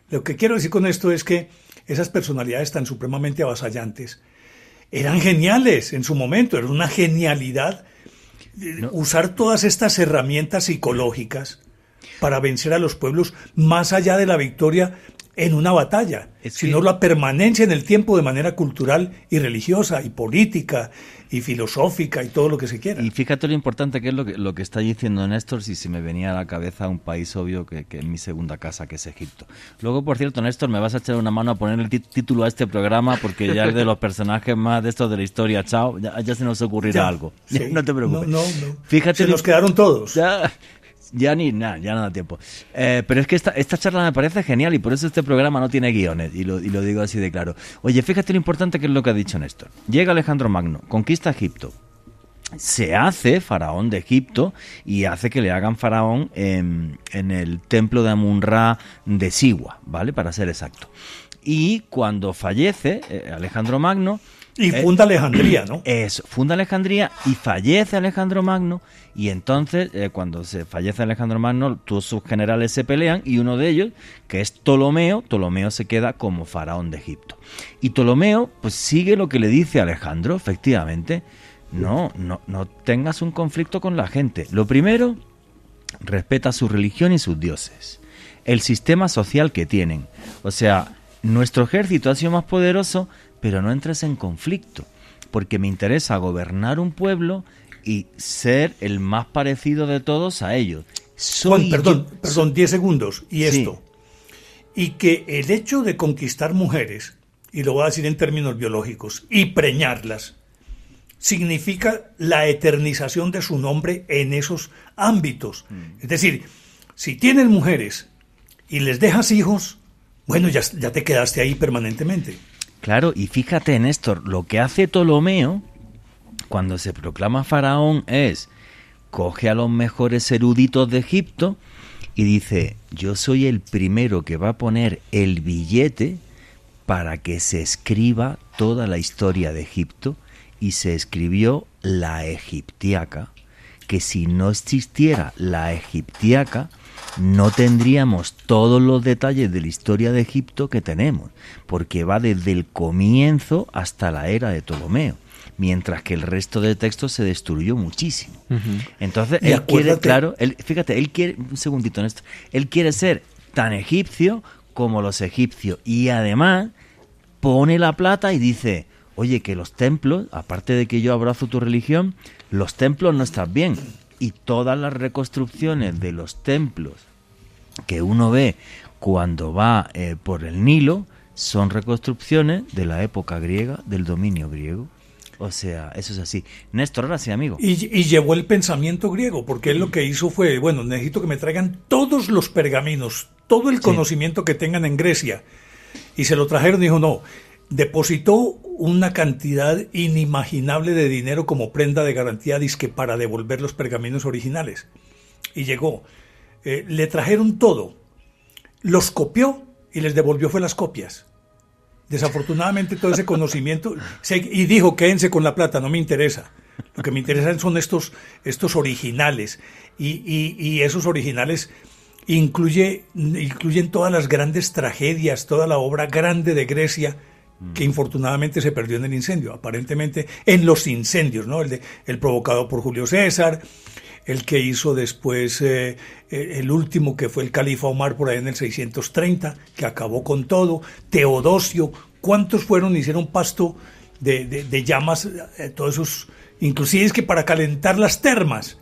Lo que quiero decir con esto es que esas personalidades tan supremamente avasallantes eran geniales en su momento, era una genialidad eh, usar todas estas herramientas psicológicas para vencer a los pueblos más allá de la victoria en una batalla, sino la permanencia en el tiempo de manera cultural y religiosa y política y filosófica y todo lo que se quiera. Y fíjate lo importante que es lo que, lo que está diciendo Néstor, si se me venía a la cabeza un país obvio que, que es mi segunda casa, que es Egipto. Luego, por cierto, Néstor, me vas a echar una mano a poner el título a este programa porque ya es de los personajes más de estos de la historia. Chao, ya, se nos ocurrirá algo. no te preocupes. No, no, Fíjate se nos quedaron todos. Ya, ya ni nada, ya no da tiempo. Eh, pero es que esta, esta charla me parece genial y por eso este programa no tiene guiones, y lo, y lo digo así de claro. Oye, fíjate lo importante que es lo que ha dicho Néstor. Llega Alejandro Magno, conquista Egipto, se hace faraón de Egipto y hace que le hagan faraón en, en el templo de Amun-Ra de Siwa, ¿vale? Para ser exacto. Y cuando fallece eh, Alejandro Magno, y funda Alejandría, ¿no? Eso, funda Alejandría y fallece Alejandro Magno. Y entonces, eh, cuando se fallece Alejandro Magno, todos sus generales se pelean y uno de ellos, que es Ptolomeo, Ptolomeo se queda como faraón de Egipto. Y Ptolomeo, pues sigue lo que le dice Alejandro, efectivamente. No, no, no tengas un conflicto con la gente. Lo primero, respeta su religión y sus dioses. El sistema social que tienen. O sea, nuestro ejército ha sido más poderoso pero no entres en conflicto, porque me interesa gobernar un pueblo y ser el más parecido de todos a ellos. Juan, perdón, perdón, 10 segundos. Y esto. Y que el hecho de conquistar mujeres, y lo voy a decir en términos biológicos, y preñarlas, significa la eternización de su nombre en esos ámbitos. Mm. Es decir, si tienes mujeres y les dejas hijos, bueno, ya, ya te quedaste ahí permanentemente. Claro, y fíjate, Néstor, lo que hace Ptolomeo cuando se proclama faraón es coge a los mejores eruditos de Egipto y dice, yo soy el primero que va a poner el billete para que se escriba toda la historia de Egipto y se escribió la egiptiaca, que si no existiera la egiptiaca, no tendríamos todos los detalles de la historia de Egipto que tenemos, porque va desde el comienzo hasta la era de Ptolomeo, mientras que el resto de textos se destruyó muchísimo. Entonces, él quiere, claro, él, fíjate, él quiere, un segundito en esto, él quiere ser tan egipcio como los egipcios y además pone la plata y dice, oye, que los templos, aparte de que yo abrazo tu religión, los templos no están bien y todas las reconstrucciones de los templos que uno ve cuando va eh, por el Nilo son reconstrucciones de la época griega, del dominio griego. O sea, eso es así. Néstor, ahora sí, amigo. Y, llevó el pensamiento griego, porque él lo que hizo fue, bueno, necesito que me traigan todos los pergaminos, todo el conocimiento que tengan en Grecia. Y se lo trajeron y dijo, no, depositó una cantidad inimaginable de dinero como prenda de garantía disque para devolver los pergaminos originales. Y llegó. Eh, le trajeron todo. Los copió y les devolvió fue las copias. Desafortunadamente todo ese conocimiento y dijo quédense con la plata, no me interesa. Lo que me interesan son estos, estos originales y, y esos originales incluye, incluyen todas las grandes tragedias, toda la obra grande de Grecia que infortunadamente se perdió en el incendio, aparentemente en los incendios, ¿no? El, de, el provocado por Julio César, el que hizo después eh, eh, el último que fue el califa Omar por ahí en el 630, que acabó con todo, Teodosio, ¿cuántos fueron? Hicieron pasto de, de, llamas, eh, todos esos, inclusive es que para calentar las termas,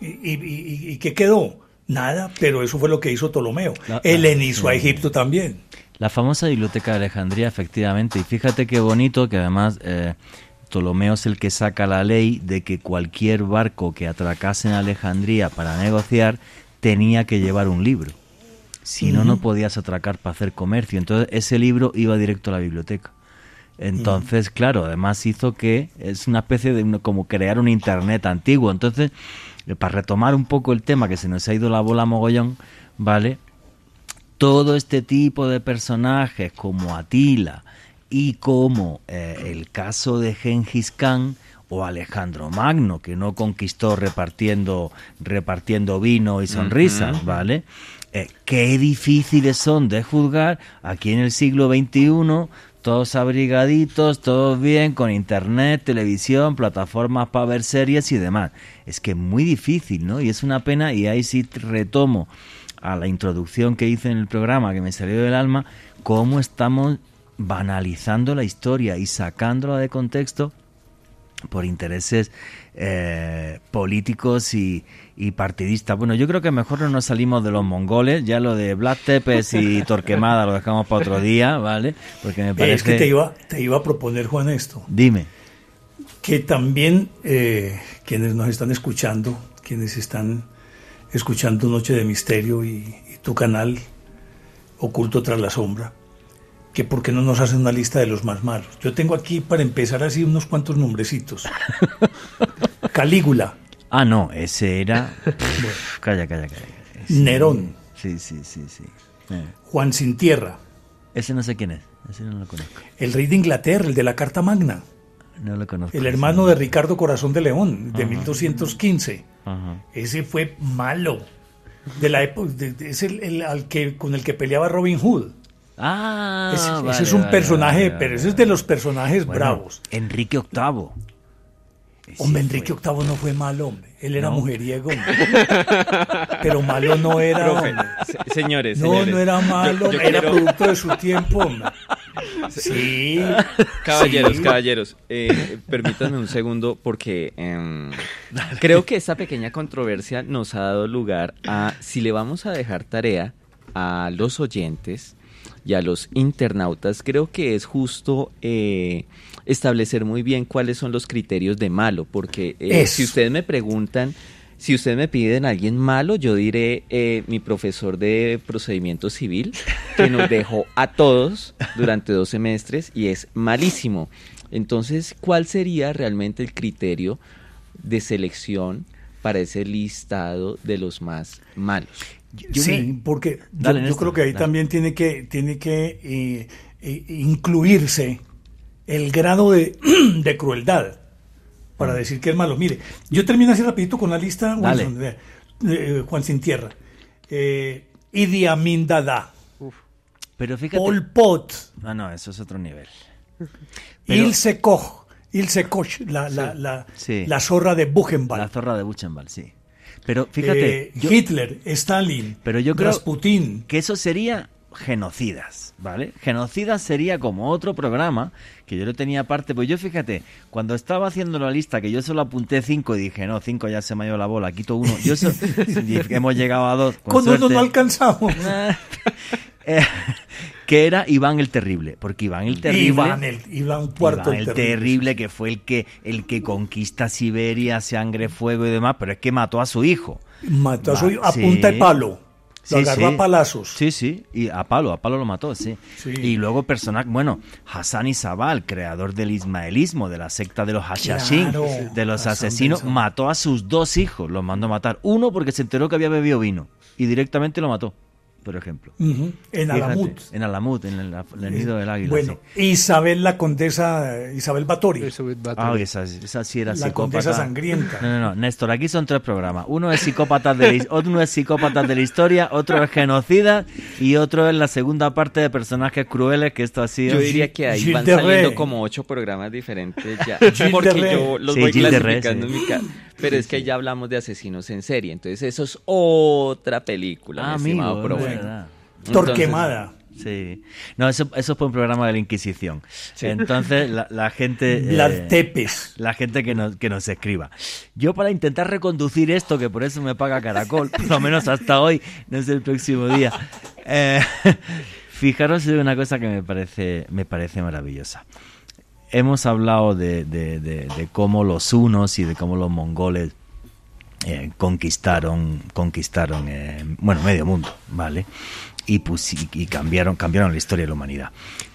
y, y, y, qué quedó? Nada, pero eso fue lo que hizo Ptolomeo. Helenizó a Egipto también. La famosa biblioteca de Alejandría, efectivamente, y fíjate qué bonito que además eh, Ptolomeo es el que saca la ley de que cualquier barco que atracase en Alejandría para negociar tenía que llevar un libro. Si no, no podías atracar para hacer comercio. Entonces ese libro iba directo a la biblioteca. Entonces, claro, además hizo que es una especie de como crear un internet antiguo. Entonces, eh, para retomar un poco el tema que se nos ha ido la bola mogollón, ¿vale? Todo este tipo de personajes como Atila y como eh, el caso de Gengis Khan o Alejandro Magno, que no conquistó repartiendo, repartiendo vino y sonrisas, ¿vale? Eh, qué difíciles son de juzgar aquí en el siglo XXI todos abrigaditos, todos bien, con internet, televisión, plataformas para ver series y demás. Es que es muy difícil, ¿no? Y es una pena, y ahí sí retomo a la introducción que hice en el programa, que me salió del alma, cómo estamos banalizando la historia y sacándola de contexto por intereses eh, políticos y, partidistas. Bueno, yo creo que mejor no nos salimos de los mongoles, ya lo de Black Tepes y Torquemada lo dejamos para otro día, ¿vale? Porque me parece... Es que te iba, te iba a proponer, Juan, esto. Dime. Que también eh, quienes nos están escuchando, quienes están escuchando Noche de Misterio y tu canal Oculto tras la Sombra, que por qué no nos hacen una lista de los más malos. Yo tengo aquí para empezar así unos cuantos nombrecitos. Calígula. Ah, no, ese era... Calla, calla, calla. Nerón. Sí, sí, sí, sí. Eh. Juan Sin Tierra. Ese no sé quién es, ese no lo conozco. El rey de Inglaterra, el de la Carta Magna. No lo conozco. El hermano de Ricardo Corazón de León, de 1215. Ese fue malo. De la época, es el, al que, con el que peleaba Robin Hood. Ah, ese, es un personaje, pero ese es de los personajes bravos. Enrique VIII. Hombre, Enrique VIII no fue malo, hombre. Él era mujeriego, pero malo no era. señores, no, no era malo, era producto de su tiempo, hombre. Sí. Caballeros, caballeros, eh, permítanme un segundo porque em, creo que esta pequeña controversia nos ha dado lugar a si le vamos a dejar tarea a los oyentes y a los internautas, creo que es justo eh, establecer muy bien cuáles son los criterios de malo, porque eh, si ustedes me preguntan, si ustedes me piden a alguien malo, yo diré eh, mi profesor de procedimiento civil, que nos dejó a todos durante dos semestres y es malísimo. Entonces, ¿cuál sería realmente el criterio de selección para ese listado de los más malos? sí, porque yo, creo que ahí también tiene que, tiene que eh, eh, incluirse el grado de, crueldad para decir que es malo. Mire, yo termino así rapidito con la lista, eh, Juan Sin Tierra. Idi Amin Dada. Pero fíjate. Pol Pot. No, no, eso es otro nivel. Ilse Koch. Ilse Koch, la, la, la, la zorra de Buchenwald. La zorra de Buchenwald, sí. Pero fíjate. Eh, Hitler, Stalin, pero yo creo Rasputin. Que eso sería genocidas, ¿vale? Genocidas sería como otro programa que yo lo tenía aparte, pues yo fíjate, cuando estaba haciendo la lista, que yo solo apunté cinco y dije, no, cinco ya se me ha ido la bola, quito uno, yo hemos llegado a dos. Con, uno no alcanzamos. Eh, que era Iván el Terrible, porque Iván el Terrible, Iván el, Iván el, terrible, que fue el que el que conquista Siberia, sangre, fuego y demás, pero es que mató a su hijo. Mató a su hijo a punta de palo. Lo agarró a palazos. Sí, sí, y a palo, a palo lo mató, sí. Y luego personaje, bueno, Hassan Isabal, creador del ismaelismo, de la secta de los Hashashin, de los asesinos, mató a sus dos hijos, los mandó a matar. Uno porque se enteró que había bebido vino y directamente lo mató por ejemplo. En Alamut. En Alamut, en el, nido del águila. Bueno, Isabel la condesa, Isabel Batory. Ah, esa, esa, sí era la condesa sangrienta. No, no, no, Néstor, aquí son tres programas. Uno es psicópata de la, uno es psicópatas de la historia, otro es genocida y otro es la segunda parte de personajes crueles que esto ha sido. Yo diría que ahí van saliendo como ocho programas diferentes ya. porque yo los voy clasificando en mi casa. Pero es que ya hablamos de asesinos en serie, entonces eso es otra película, ah, mi estimado Torquemada. Sí. No, eso, eso fue un programa de la Inquisición. Entonces, la, gente. Las eh, tepes. La gente que nos, que nos escriba. Yo, para intentar reconducir esto, que por eso me paga Caracol, por lo menos hasta hoy, no es el próximo día. Eh, fijaros en una cosa que me parece, me parece maravillosa. Hemos hablado de, cómo los unos y de cómo los mongoles eh, conquistaron, conquistaron eh, bueno, medio mundo, ¿vale? y, pues, y, y cambiaron, cambiaron la historia de la humanidad.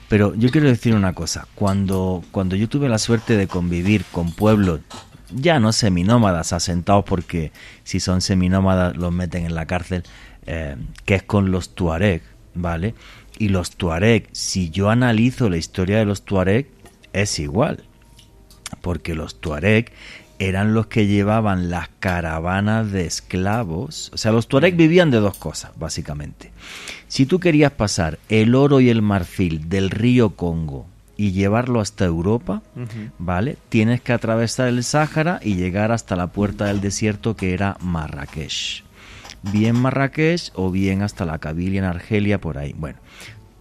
Pero yo quiero decir una cosa, cuando, cuando yo tuve la suerte de convivir con pueblos ya no seminómadas asentados porque si son seminómadas los meten en la cárcel, eh, que es con los tuareg, ¿vale? Y los tuareg, si yo analizo la historia de los tuareg, es igual, porque los tuareg eran los que llevaban las caravanas de esclavos. O sea, los tuareg vivían de dos cosas, básicamente. Si tú querías pasar el oro y el marfil del río Congo y llevarlo hasta Europa, ¿vale? Tienes que atravesar el Sáhara y llegar hasta la puerta del desierto que era Marrakech. Bien Marrakech o bien hasta la Cabilia en Argelia, por ahí. Bueno,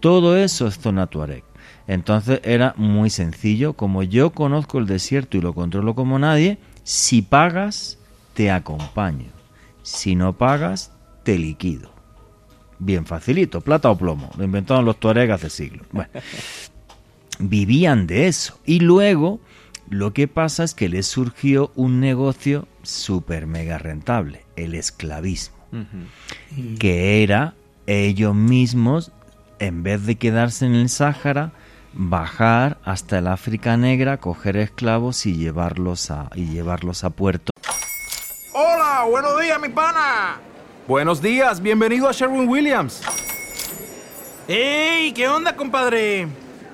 todo eso es zona Tuareg. Entonces era muy sencillo, como yo conozco el desierto y lo controlo como nadie, si pagas, te acompaño. Si no pagas, te liquido. Bien facilito, plata o plomo. Lo inventaron los Tuareg hace siglos. Bueno, vivían de eso. Y luego lo que pasa es que les surgió un negocio súper mega rentable, el esclavismo, que era ellos mismos, en vez de quedarse en el Sáhara, bajar hasta el África Negra, coger esclavos y llevarlos a, y llevarlos a puerto. Hola, buenos días, mi pana. Buenos días, bienvenido a Sherwin Williams. ¡Ey! ¿Qué onda, compadre?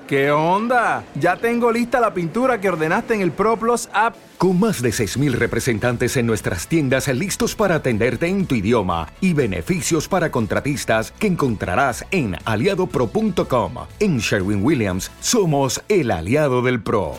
¿Qué onda? Ya tengo lista la pintura que ordenaste en el ProPlus app. Con más de 6.000 representantes en nuestras tiendas listos para atenderte en tu idioma y beneficios para contratistas que encontrarás en aliadopro.com. En Sherwin Williams somos el aliado del PRO.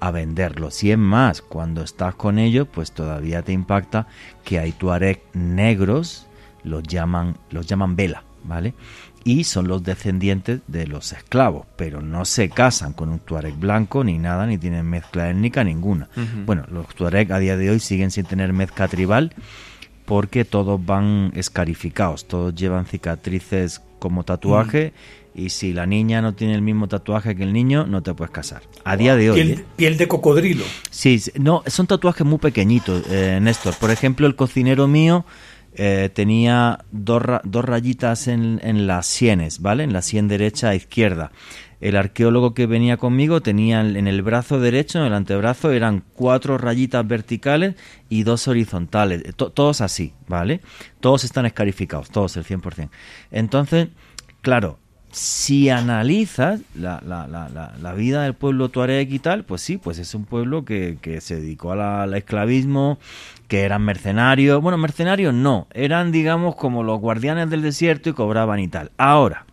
a venderlos. Y es más, cuando estás con ellos, pues todavía te impacta que hay tuareg negros, los llaman, los llaman vela, ¿vale? Y son los descendientes de los esclavos, pero no se casan con un tuareg blanco ni nada, ni tienen mezcla étnica ninguna. Bueno, los tuareg a día de hoy siguen sin tener mezcla tribal porque todos van escarificados, todos llevan cicatrices como tatuaje y si la niña no tiene el mismo tatuaje que el niño, no te puedes casar. A día de hoy. Piel, ¿eh? piel de cocodrilo. Sí, sí, no, son tatuajes muy pequeñitos, eh, Néstor. Por ejemplo, el cocinero mío eh, tenía dos, dos rayitas en, en las sienes, ¿vale? En la sien derecha e izquierda. El arqueólogo que venía conmigo tenía en el brazo derecho, en el antebrazo, eran cuatro rayitas verticales y dos horizontales. to- todos así, ¿vale? Todos están escarificados, todos el 100%. Entonces, claro, si analizas la, la, la, vida del pueblo tuareg y tal, pues sí, pues es un pueblo que, que se dedicó al esclavismo, que eran mercenarios. Bueno, mercenarios no, eran digamos como los guardianes del desierto y cobraban y tal. Ahora,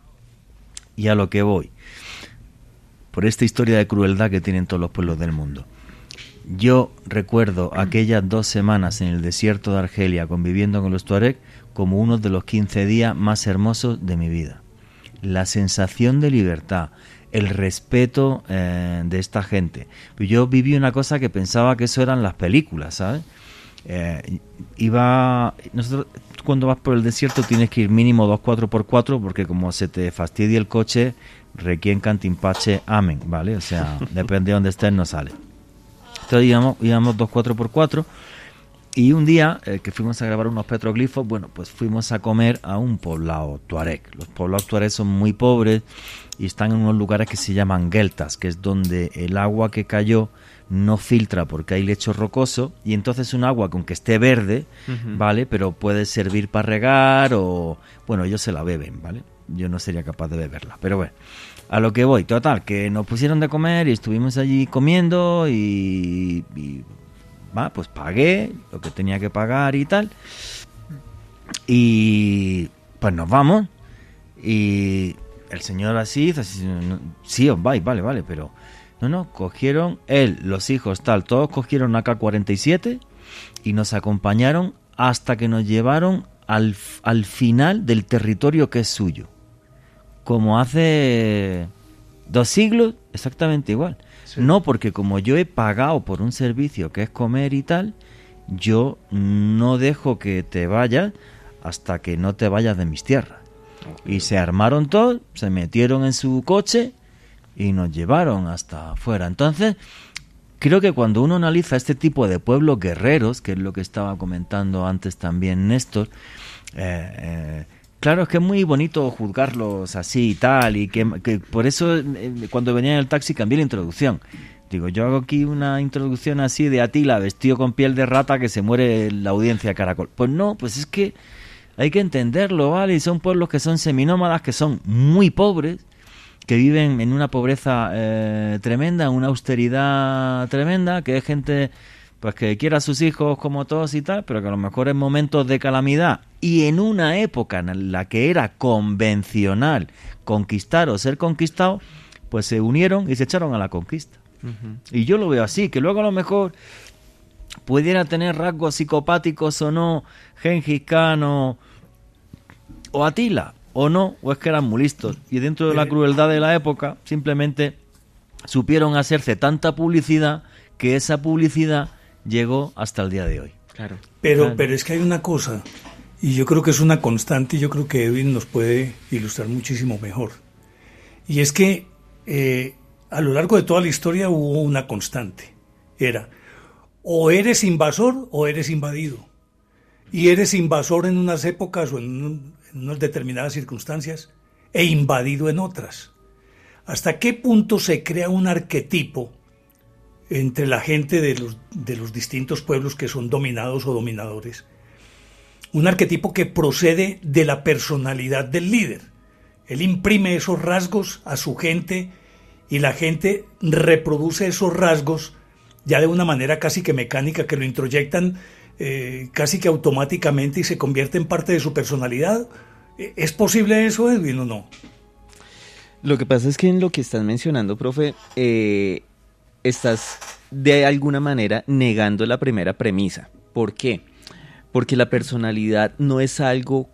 y a lo que voy, por esta historia de crueldad que tienen todos los pueblos del mundo. Yo recuerdo aquellas dos semanas en el desierto de Argelia conviviendo con los Tuareg como uno de los 15 días más hermosos de mi vida. La sensación de libertad, el respeto eh, de esta gente. Yo viví una cosa que pensaba que eso eran las películas, ¿sabes? Eh, iba nosotros cuando vas por el desierto tienes que ir mínimo 2 4x4 porque como se te fastidia el coche requien cantimpache amen vale o sea depende de dónde estés no sale. Entonces íbamos, íbamos 2 4x4 y un día eh, que fuimos a grabar unos petroglifos bueno pues fuimos a comer a un poblado tuareg. Los poblados tuareg son muy pobres y están en unos lugares que se llaman geltas que es donde el agua que cayó no filtra porque hay lecho rocoso y entonces un agua que aunque esté verde. ¿vale? Pero puede servir para regar o... Bueno, ellos se la beben, ¿vale? Yo no sería capaz de beberla, pero bueno. A lo que voy, total, que nos pusieron de comer y estuvimos allí comiendo y... y, va, pues pagué lo que tenía que pagar y tal. Y pues nos vamos y el señor así, así sí, os vais, vale, vale, pero no, no, cogieron él, los hijos, tal, todos cogieron AK-47 y nos acompañaron hasta que nos llevaron al, al final del territorio que es suyo. Como hace dos siglos, exactamente igual. No porque como yo he pagado por un servicio que es comer y tal, yo no dejo que te vayas hasta que no te vayas de mis tierras. Y se armaron todos, se metieron en su coche y nos llevaron hasta afuera. Entonces, creo que cuando uno analiza este tipo de pueblos guerreros, que es lo que estaba comentando antes también Néstor, eh, eh, claro, es que es muy bonito juzgarlos así y tal, y que, por eso eh, cuando venía en el taxi cambié la introducción. Digo, yo hago aquí una introducción así de Atila vestido con piel de rata que se muere la audiencia caracol. Pues no, pues es que hay que entenderlo, ¿vale? Y son pueblos que son seminómadas, que son muy pobres, que viven en una pobreza eh, tremenda, en una austeridad tremenda, que es gente pues que quiere a sus hijos como todos y tal, pero que a lo mejor en momentos de calamidad y en una época en la que era convencional conquistar o ser conquistado, pues se unieron y se echaron a la conquista. Y yo lo veo así, que luego a lo mejor pudiera tener rasgos psicopáticos o no, Gengis Khan o, o Atila, o no, o es que eran muy listos. Y dentro de la crueldad de la época, simplemente supieron hacerse tanta publicidad que esa publicidad llegó hasta el día de hoy. Claro. Pero, pero es que hay una cosa, y yo creo que es una constante, y yo creo que Edwin nos puede ilustrar muchísimo mejor. Y es que eh, a lo largo de toda la historia hubo una constante. Era, o eres invasor o eres invadido. Y eres invasor en unas épocas o en, en determinadas circunstancias e invadido en otras. ¿Hasta qué punto se crea un arquetipo entre la gente de los, de los distintos pueblos que son dominados o dominadores? Un arquetipo que procede de la personalidad del líder. Él imprime esos rasgos a su gente y la gente reproduce esos rasgos ya de una manera casi que mecánica, que lo introyectan eh, casi que automáticamente y se convierte en parte de su personalidad. ¿Es posible eso, Edwin, o no? Lo que pasa es que en lo que estás mencionando, profe, eh, estás de alguna manera negando la primera premisa. ¿Por qué? Porque la personalidad no es algo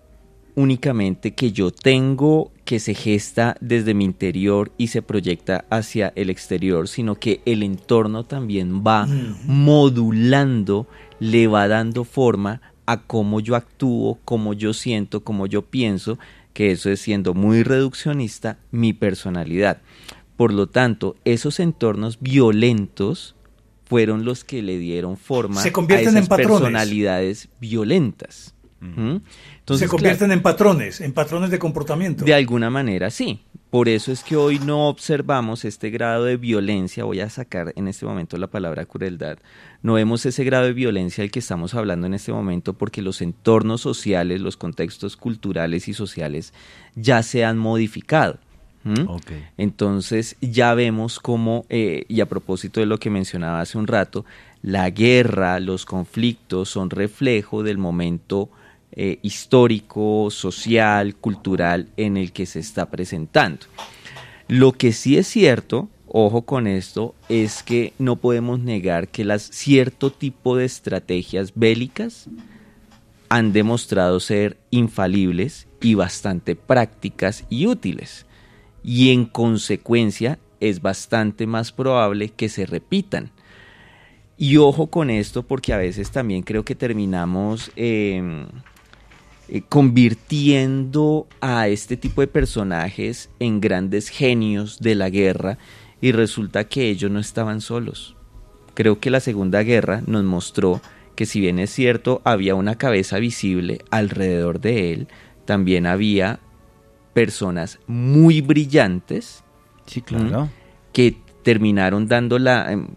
únicamente que yo tengo que se gesta desde mi interior y se proyecta hacia el exterior, sino que el entorno también va modulando, le va dando forma a cómo yo actúo, cómo yo siento, cómo yo pienso, que eso es siendo muy reduccionista mi personalidad. Por lo tanto, esos entornos violentos fueron los que le dieron forma se convierten a esas en personalidades violentas. ¿Mm? se convierten en patrones, en patrones de comportamiento. De alguna manera, sí. Por eso es que hoy no observamos este grado de violencia, voy a sacar en este momento la palabra crueldad, no vemos ese grado de violencia del que estamos hablando en este momento porque los entornos sociales, los contextos culturales y sociales ya se han modificado. ¿Mm? Entonces ya vemos cómo, eh, y a propósito de lo que mencionaba hace un rato, la guerra, los conflictos son reflejo del momento eh, histórico, social, cultural en el que se está presentando. Lo que sí es cierto, ojo con esto, es que no podemos negar que las cierto tipo de estrategias bélicas han demostrado ser infalibles y bastante prácticas y útiles. Y en consecuencia es bastante más probable que se repitan. Y ojo con esto porque a veces también creo que terminamos eh, eh, convirtiendo a este tipo de personajes en grandes genios de la guerra y resulta que ellos no estaban solos. Creo que la Segunda Guerra nos mostró que si bien es cierto había una cabeza visible alrededor de él, también había personas muy brillantes. Sí, claro. Que terminaron dando la, em,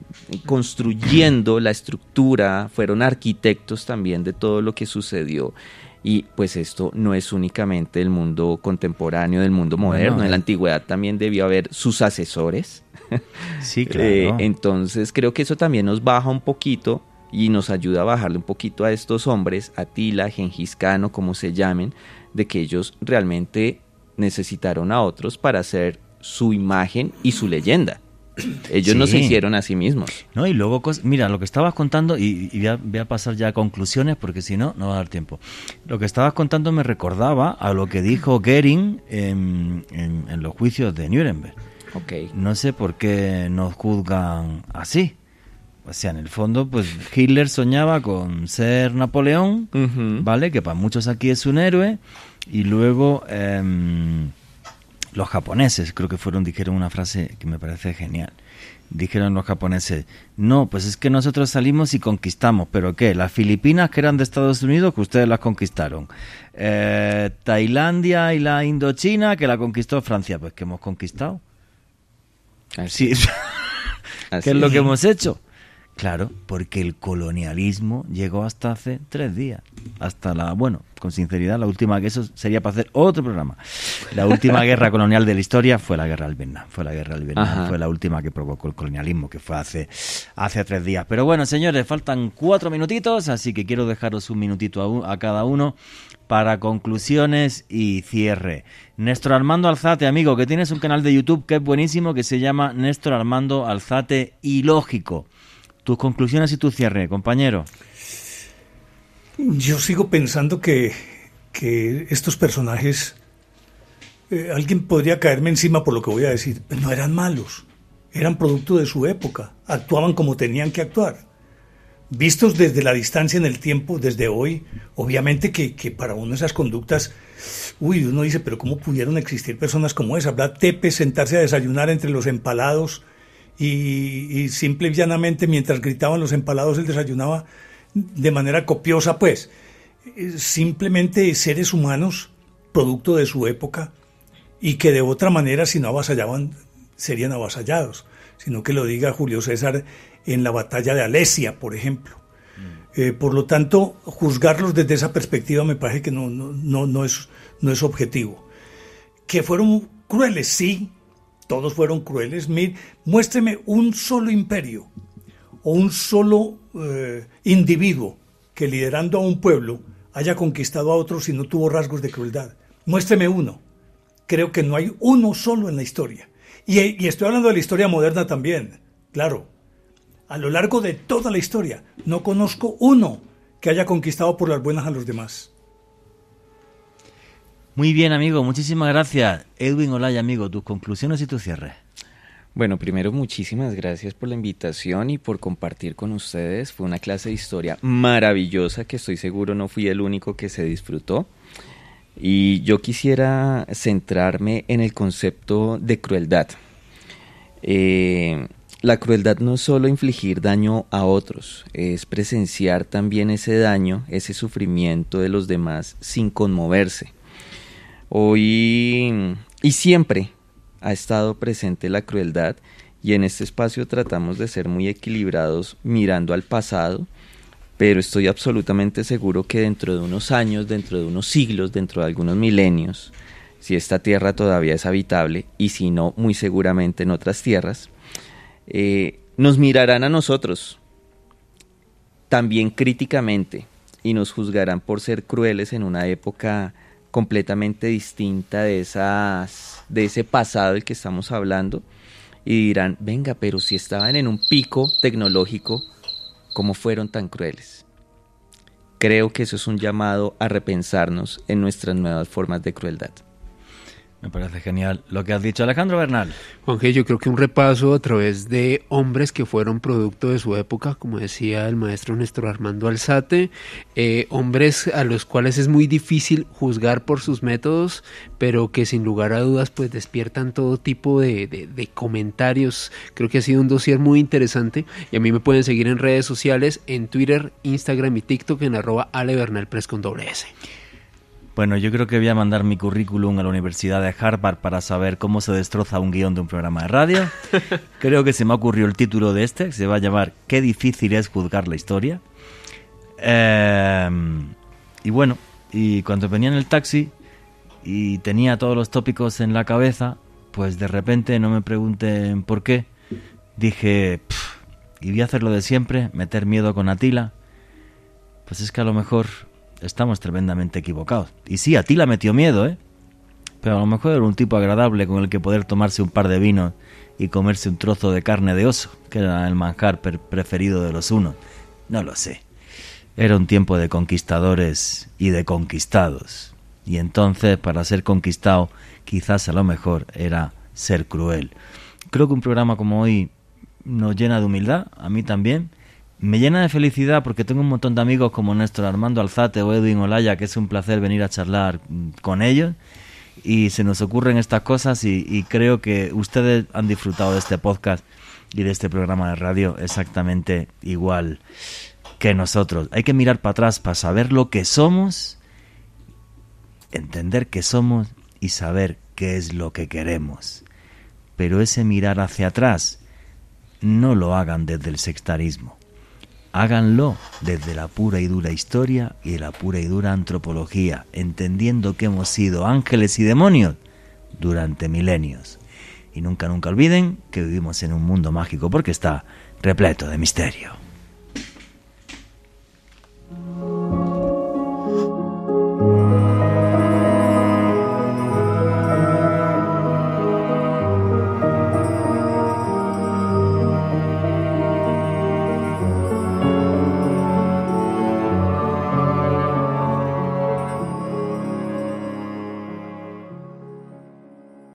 construyendo la estructura, fueron arquitectos también de todo lo que sucedió. Y pues esto no es únicamente el mundo contemporáneo, del mundo moderno. en la antigüedad también debió haber sus asesores. Sí, claro. Eh, entonces creo que eso también nos baja un poquito y nos ayuda a bajarle un poquito a estos hombres, Atila, Gengis Khan o como se llamen, de que ellos realmente necesitaron a otros para hacer su imagen y su leyenda. Ellos no se hicieron a sí mismos. No, y luego, mira, lo que estabas contando, y, y voy, a, voy a pasar ya a conclusiones porque si no, no va a dar tiempo. Lo que estabas contando me recordaba a lo que dijo Goering en, en- en los juicios de Nuremberg. Ok. No sé por qué nos juzgan así. O sea, en el fondo, pues Hitler soñaba con ser Napoleón, ¿vale? Que para muchos aquí es un héroe. Y luego em, los japoneses, creo que fueron, dijeron una frase que me parece genial. Dijeron los japoneses, no, pues es que nosotros salimos y conquistamos, pero ¿qué? Las Filipinas que eran de Estados Unidos, que ustedes las conquistaron. Eh, Tailandia y la Indochina, que la conquistó Francia, pues que hemos conquistado. Así. Sí. ¿Qué es lo que hemos hecho? Claro, porque el colonialismo llegó hasta hace tres días. Hasta la, bueno, con sinceridad, la última que eso sería para hacer otro programa. La última guerra colonial de la historia fue la guerra del Vietnam. Fue la guerra del Vietnam. Ajá. Fue la última que provocó el colonialismo, que fue hace, hace tres días. Pero bueno, señores, faltan cuatro minutitos, así que quiero dejaros un minutito a cada uno para conclusiones y cierre. Néstor Armando Alzate, amigo, que tienes un canal de YouTube que es buenísimo, que se llama Néstor Armando Alzate Ilógico. Tus conclusiones y tu cierre, compañero. Yo sigo pensando que, que estos personajes, eh, alguien podría caerme encima por lo que voy a decir, pero no eran malos, eran producto de su época, actuaban como tenían que actuar. Vistos desde la distancia en el tiempo, desde hoy, obviamente que, que para uno esas conductas, uy, uno dice, pero ¿cómo pudieron existir personas como esa? Brad Tepes sentarse a desayunar entre los empalados y, y simple y llanamente mientras gritaban los empalados él desayunaba de manera copiosa, pues. Simplemente seres humanos, producto de su época, y que de otra manera, si no avasallaban, serían avasallados. Sino que lo diga Julio César en la batalla de Alesia, por ejemplo. Eh, por lo tanto, juzgarlos desde esa perspectiva me parece que no, no, no, no es, no es objetivo. Que fueron crueles, sí, todos fueron crueles. Mi- muéstreme un solo imperio o un solo eh, individuo que liderando a un pueblo haya conquistado a otro si no tuvo rasgos de crueldad. Muéstreme uno. Creo que no hay uno solo en la historia. Y, y estoy hablando de la historia moderna también, claro. A lo largo de toda la historia, no conozco uno que haya conquistado por las buenas a los demás. Muy bien, amigo, muchísimas gracias. Edwin Olaya, amigo, tus conclusiones y tu cierre. Bueno, primero muchísimas gracias por la invitación y por compartir con ustedes. Fue una clase de historia maravillosa que estoy seguro no fui el único que se disfrutó. Y yo quisiera centrarme en el concepto de crueldad. Eh, la crueldad no es solo infligir daño a otros, es presenciar también ese daño, ese sufrimiento de los demás sin conmoverse. Hoy y siempre ha estado presente la crueldad y en este espacio tratamos de ser muy equilibrados mirando al pasado, pero estoy absolutamente seguro que dentro de unos años, dentro de unos siglos, dentro de algunos milenios, si esta tierra todavía es habitable y si no, muy seguramente en otras tierras, eh, nos mirarán a nosotros también críticamente y nos juzgarán por ser crueles en una época completamente distinta de esas de ese pasado del que estamos hablando y dirán, venga, pero si estaban en un pico tecnológico, ¿cómo fueron tan crueles? Creo que eso es un llamado a repensarnos en nuestras nuevas formas de crueldad. Me parece genial lo que has dicho, Alejandro Bernal. Juanje, yo creo que un repaso a través de hombres que fueron producto de su época, como decía el maestro Néstor Armando Alzate, eh, hombres a los cuales es muy difícil juzgar por sus métodos, pero que sin lugar a dudas pues despiertan todo tipo de, de- de comentarios. Creo que ha sido un dossier muy interesante y a mí me pueden seguir en redes sociales, en Twitter, Instagram y TikTok en arroba Ale Bernal con doble S. Bueno, yo creo que voy a mandar mi currículum a la Universidad de Harvard para saber cómo se destroza un guion de un programa de radio. Creo que se me ocurrió el título de este, que se va a llamar Qué difícil es juzgar la historia. Eh, y bueno, y cuando venía en el taxi y tenía todos los tópicos en la cabeza, pues de repente, no me pregunten por qué, dije, "Pff, y voy a hacer lo de siempre, meter miedo con Atila. Pues es que a lo mejor estamos tremendamente equivocados. Y sí, Atila metió miedo, ¿eh? Pero a lo mejor era un tipo agradable con el que poder tomarse un par de vinos y comerse un trozo de carne de oso, que era el manjar preferido de los unos. No lo sé. Era un tiempo de conquistadores y de conquistados. Y entonces, para ser conquistado, quizás a lo mejor era ser cruel. Creo que un programa como hoy nos llena de humildad, a mí también. Me llena de felicidad porque tengo un montón de amigos como Néstor Armando Alzate o Edwin Olaya, que es un placer venir a charlar mm, con ellos. y se nos ocurren estas cosas y, creo que ustedes han disfrutado de este podcast y de este programa de radio exactamente igual que nosotros. Hay que mirar para atrás para saber lo que somos, entender que somos y saber qué es lo que queremos. Pero ese mirar hacia atrás no lo hagan desde el sectarismo. Háganlo desde la pura y dura historia y la pura y dura antropología, entendiendo que hemos sido ángeles y demonios durante milenios. Y nunca, nunca olviden que vivimos en un mundo mágico porque está repleto de misterio.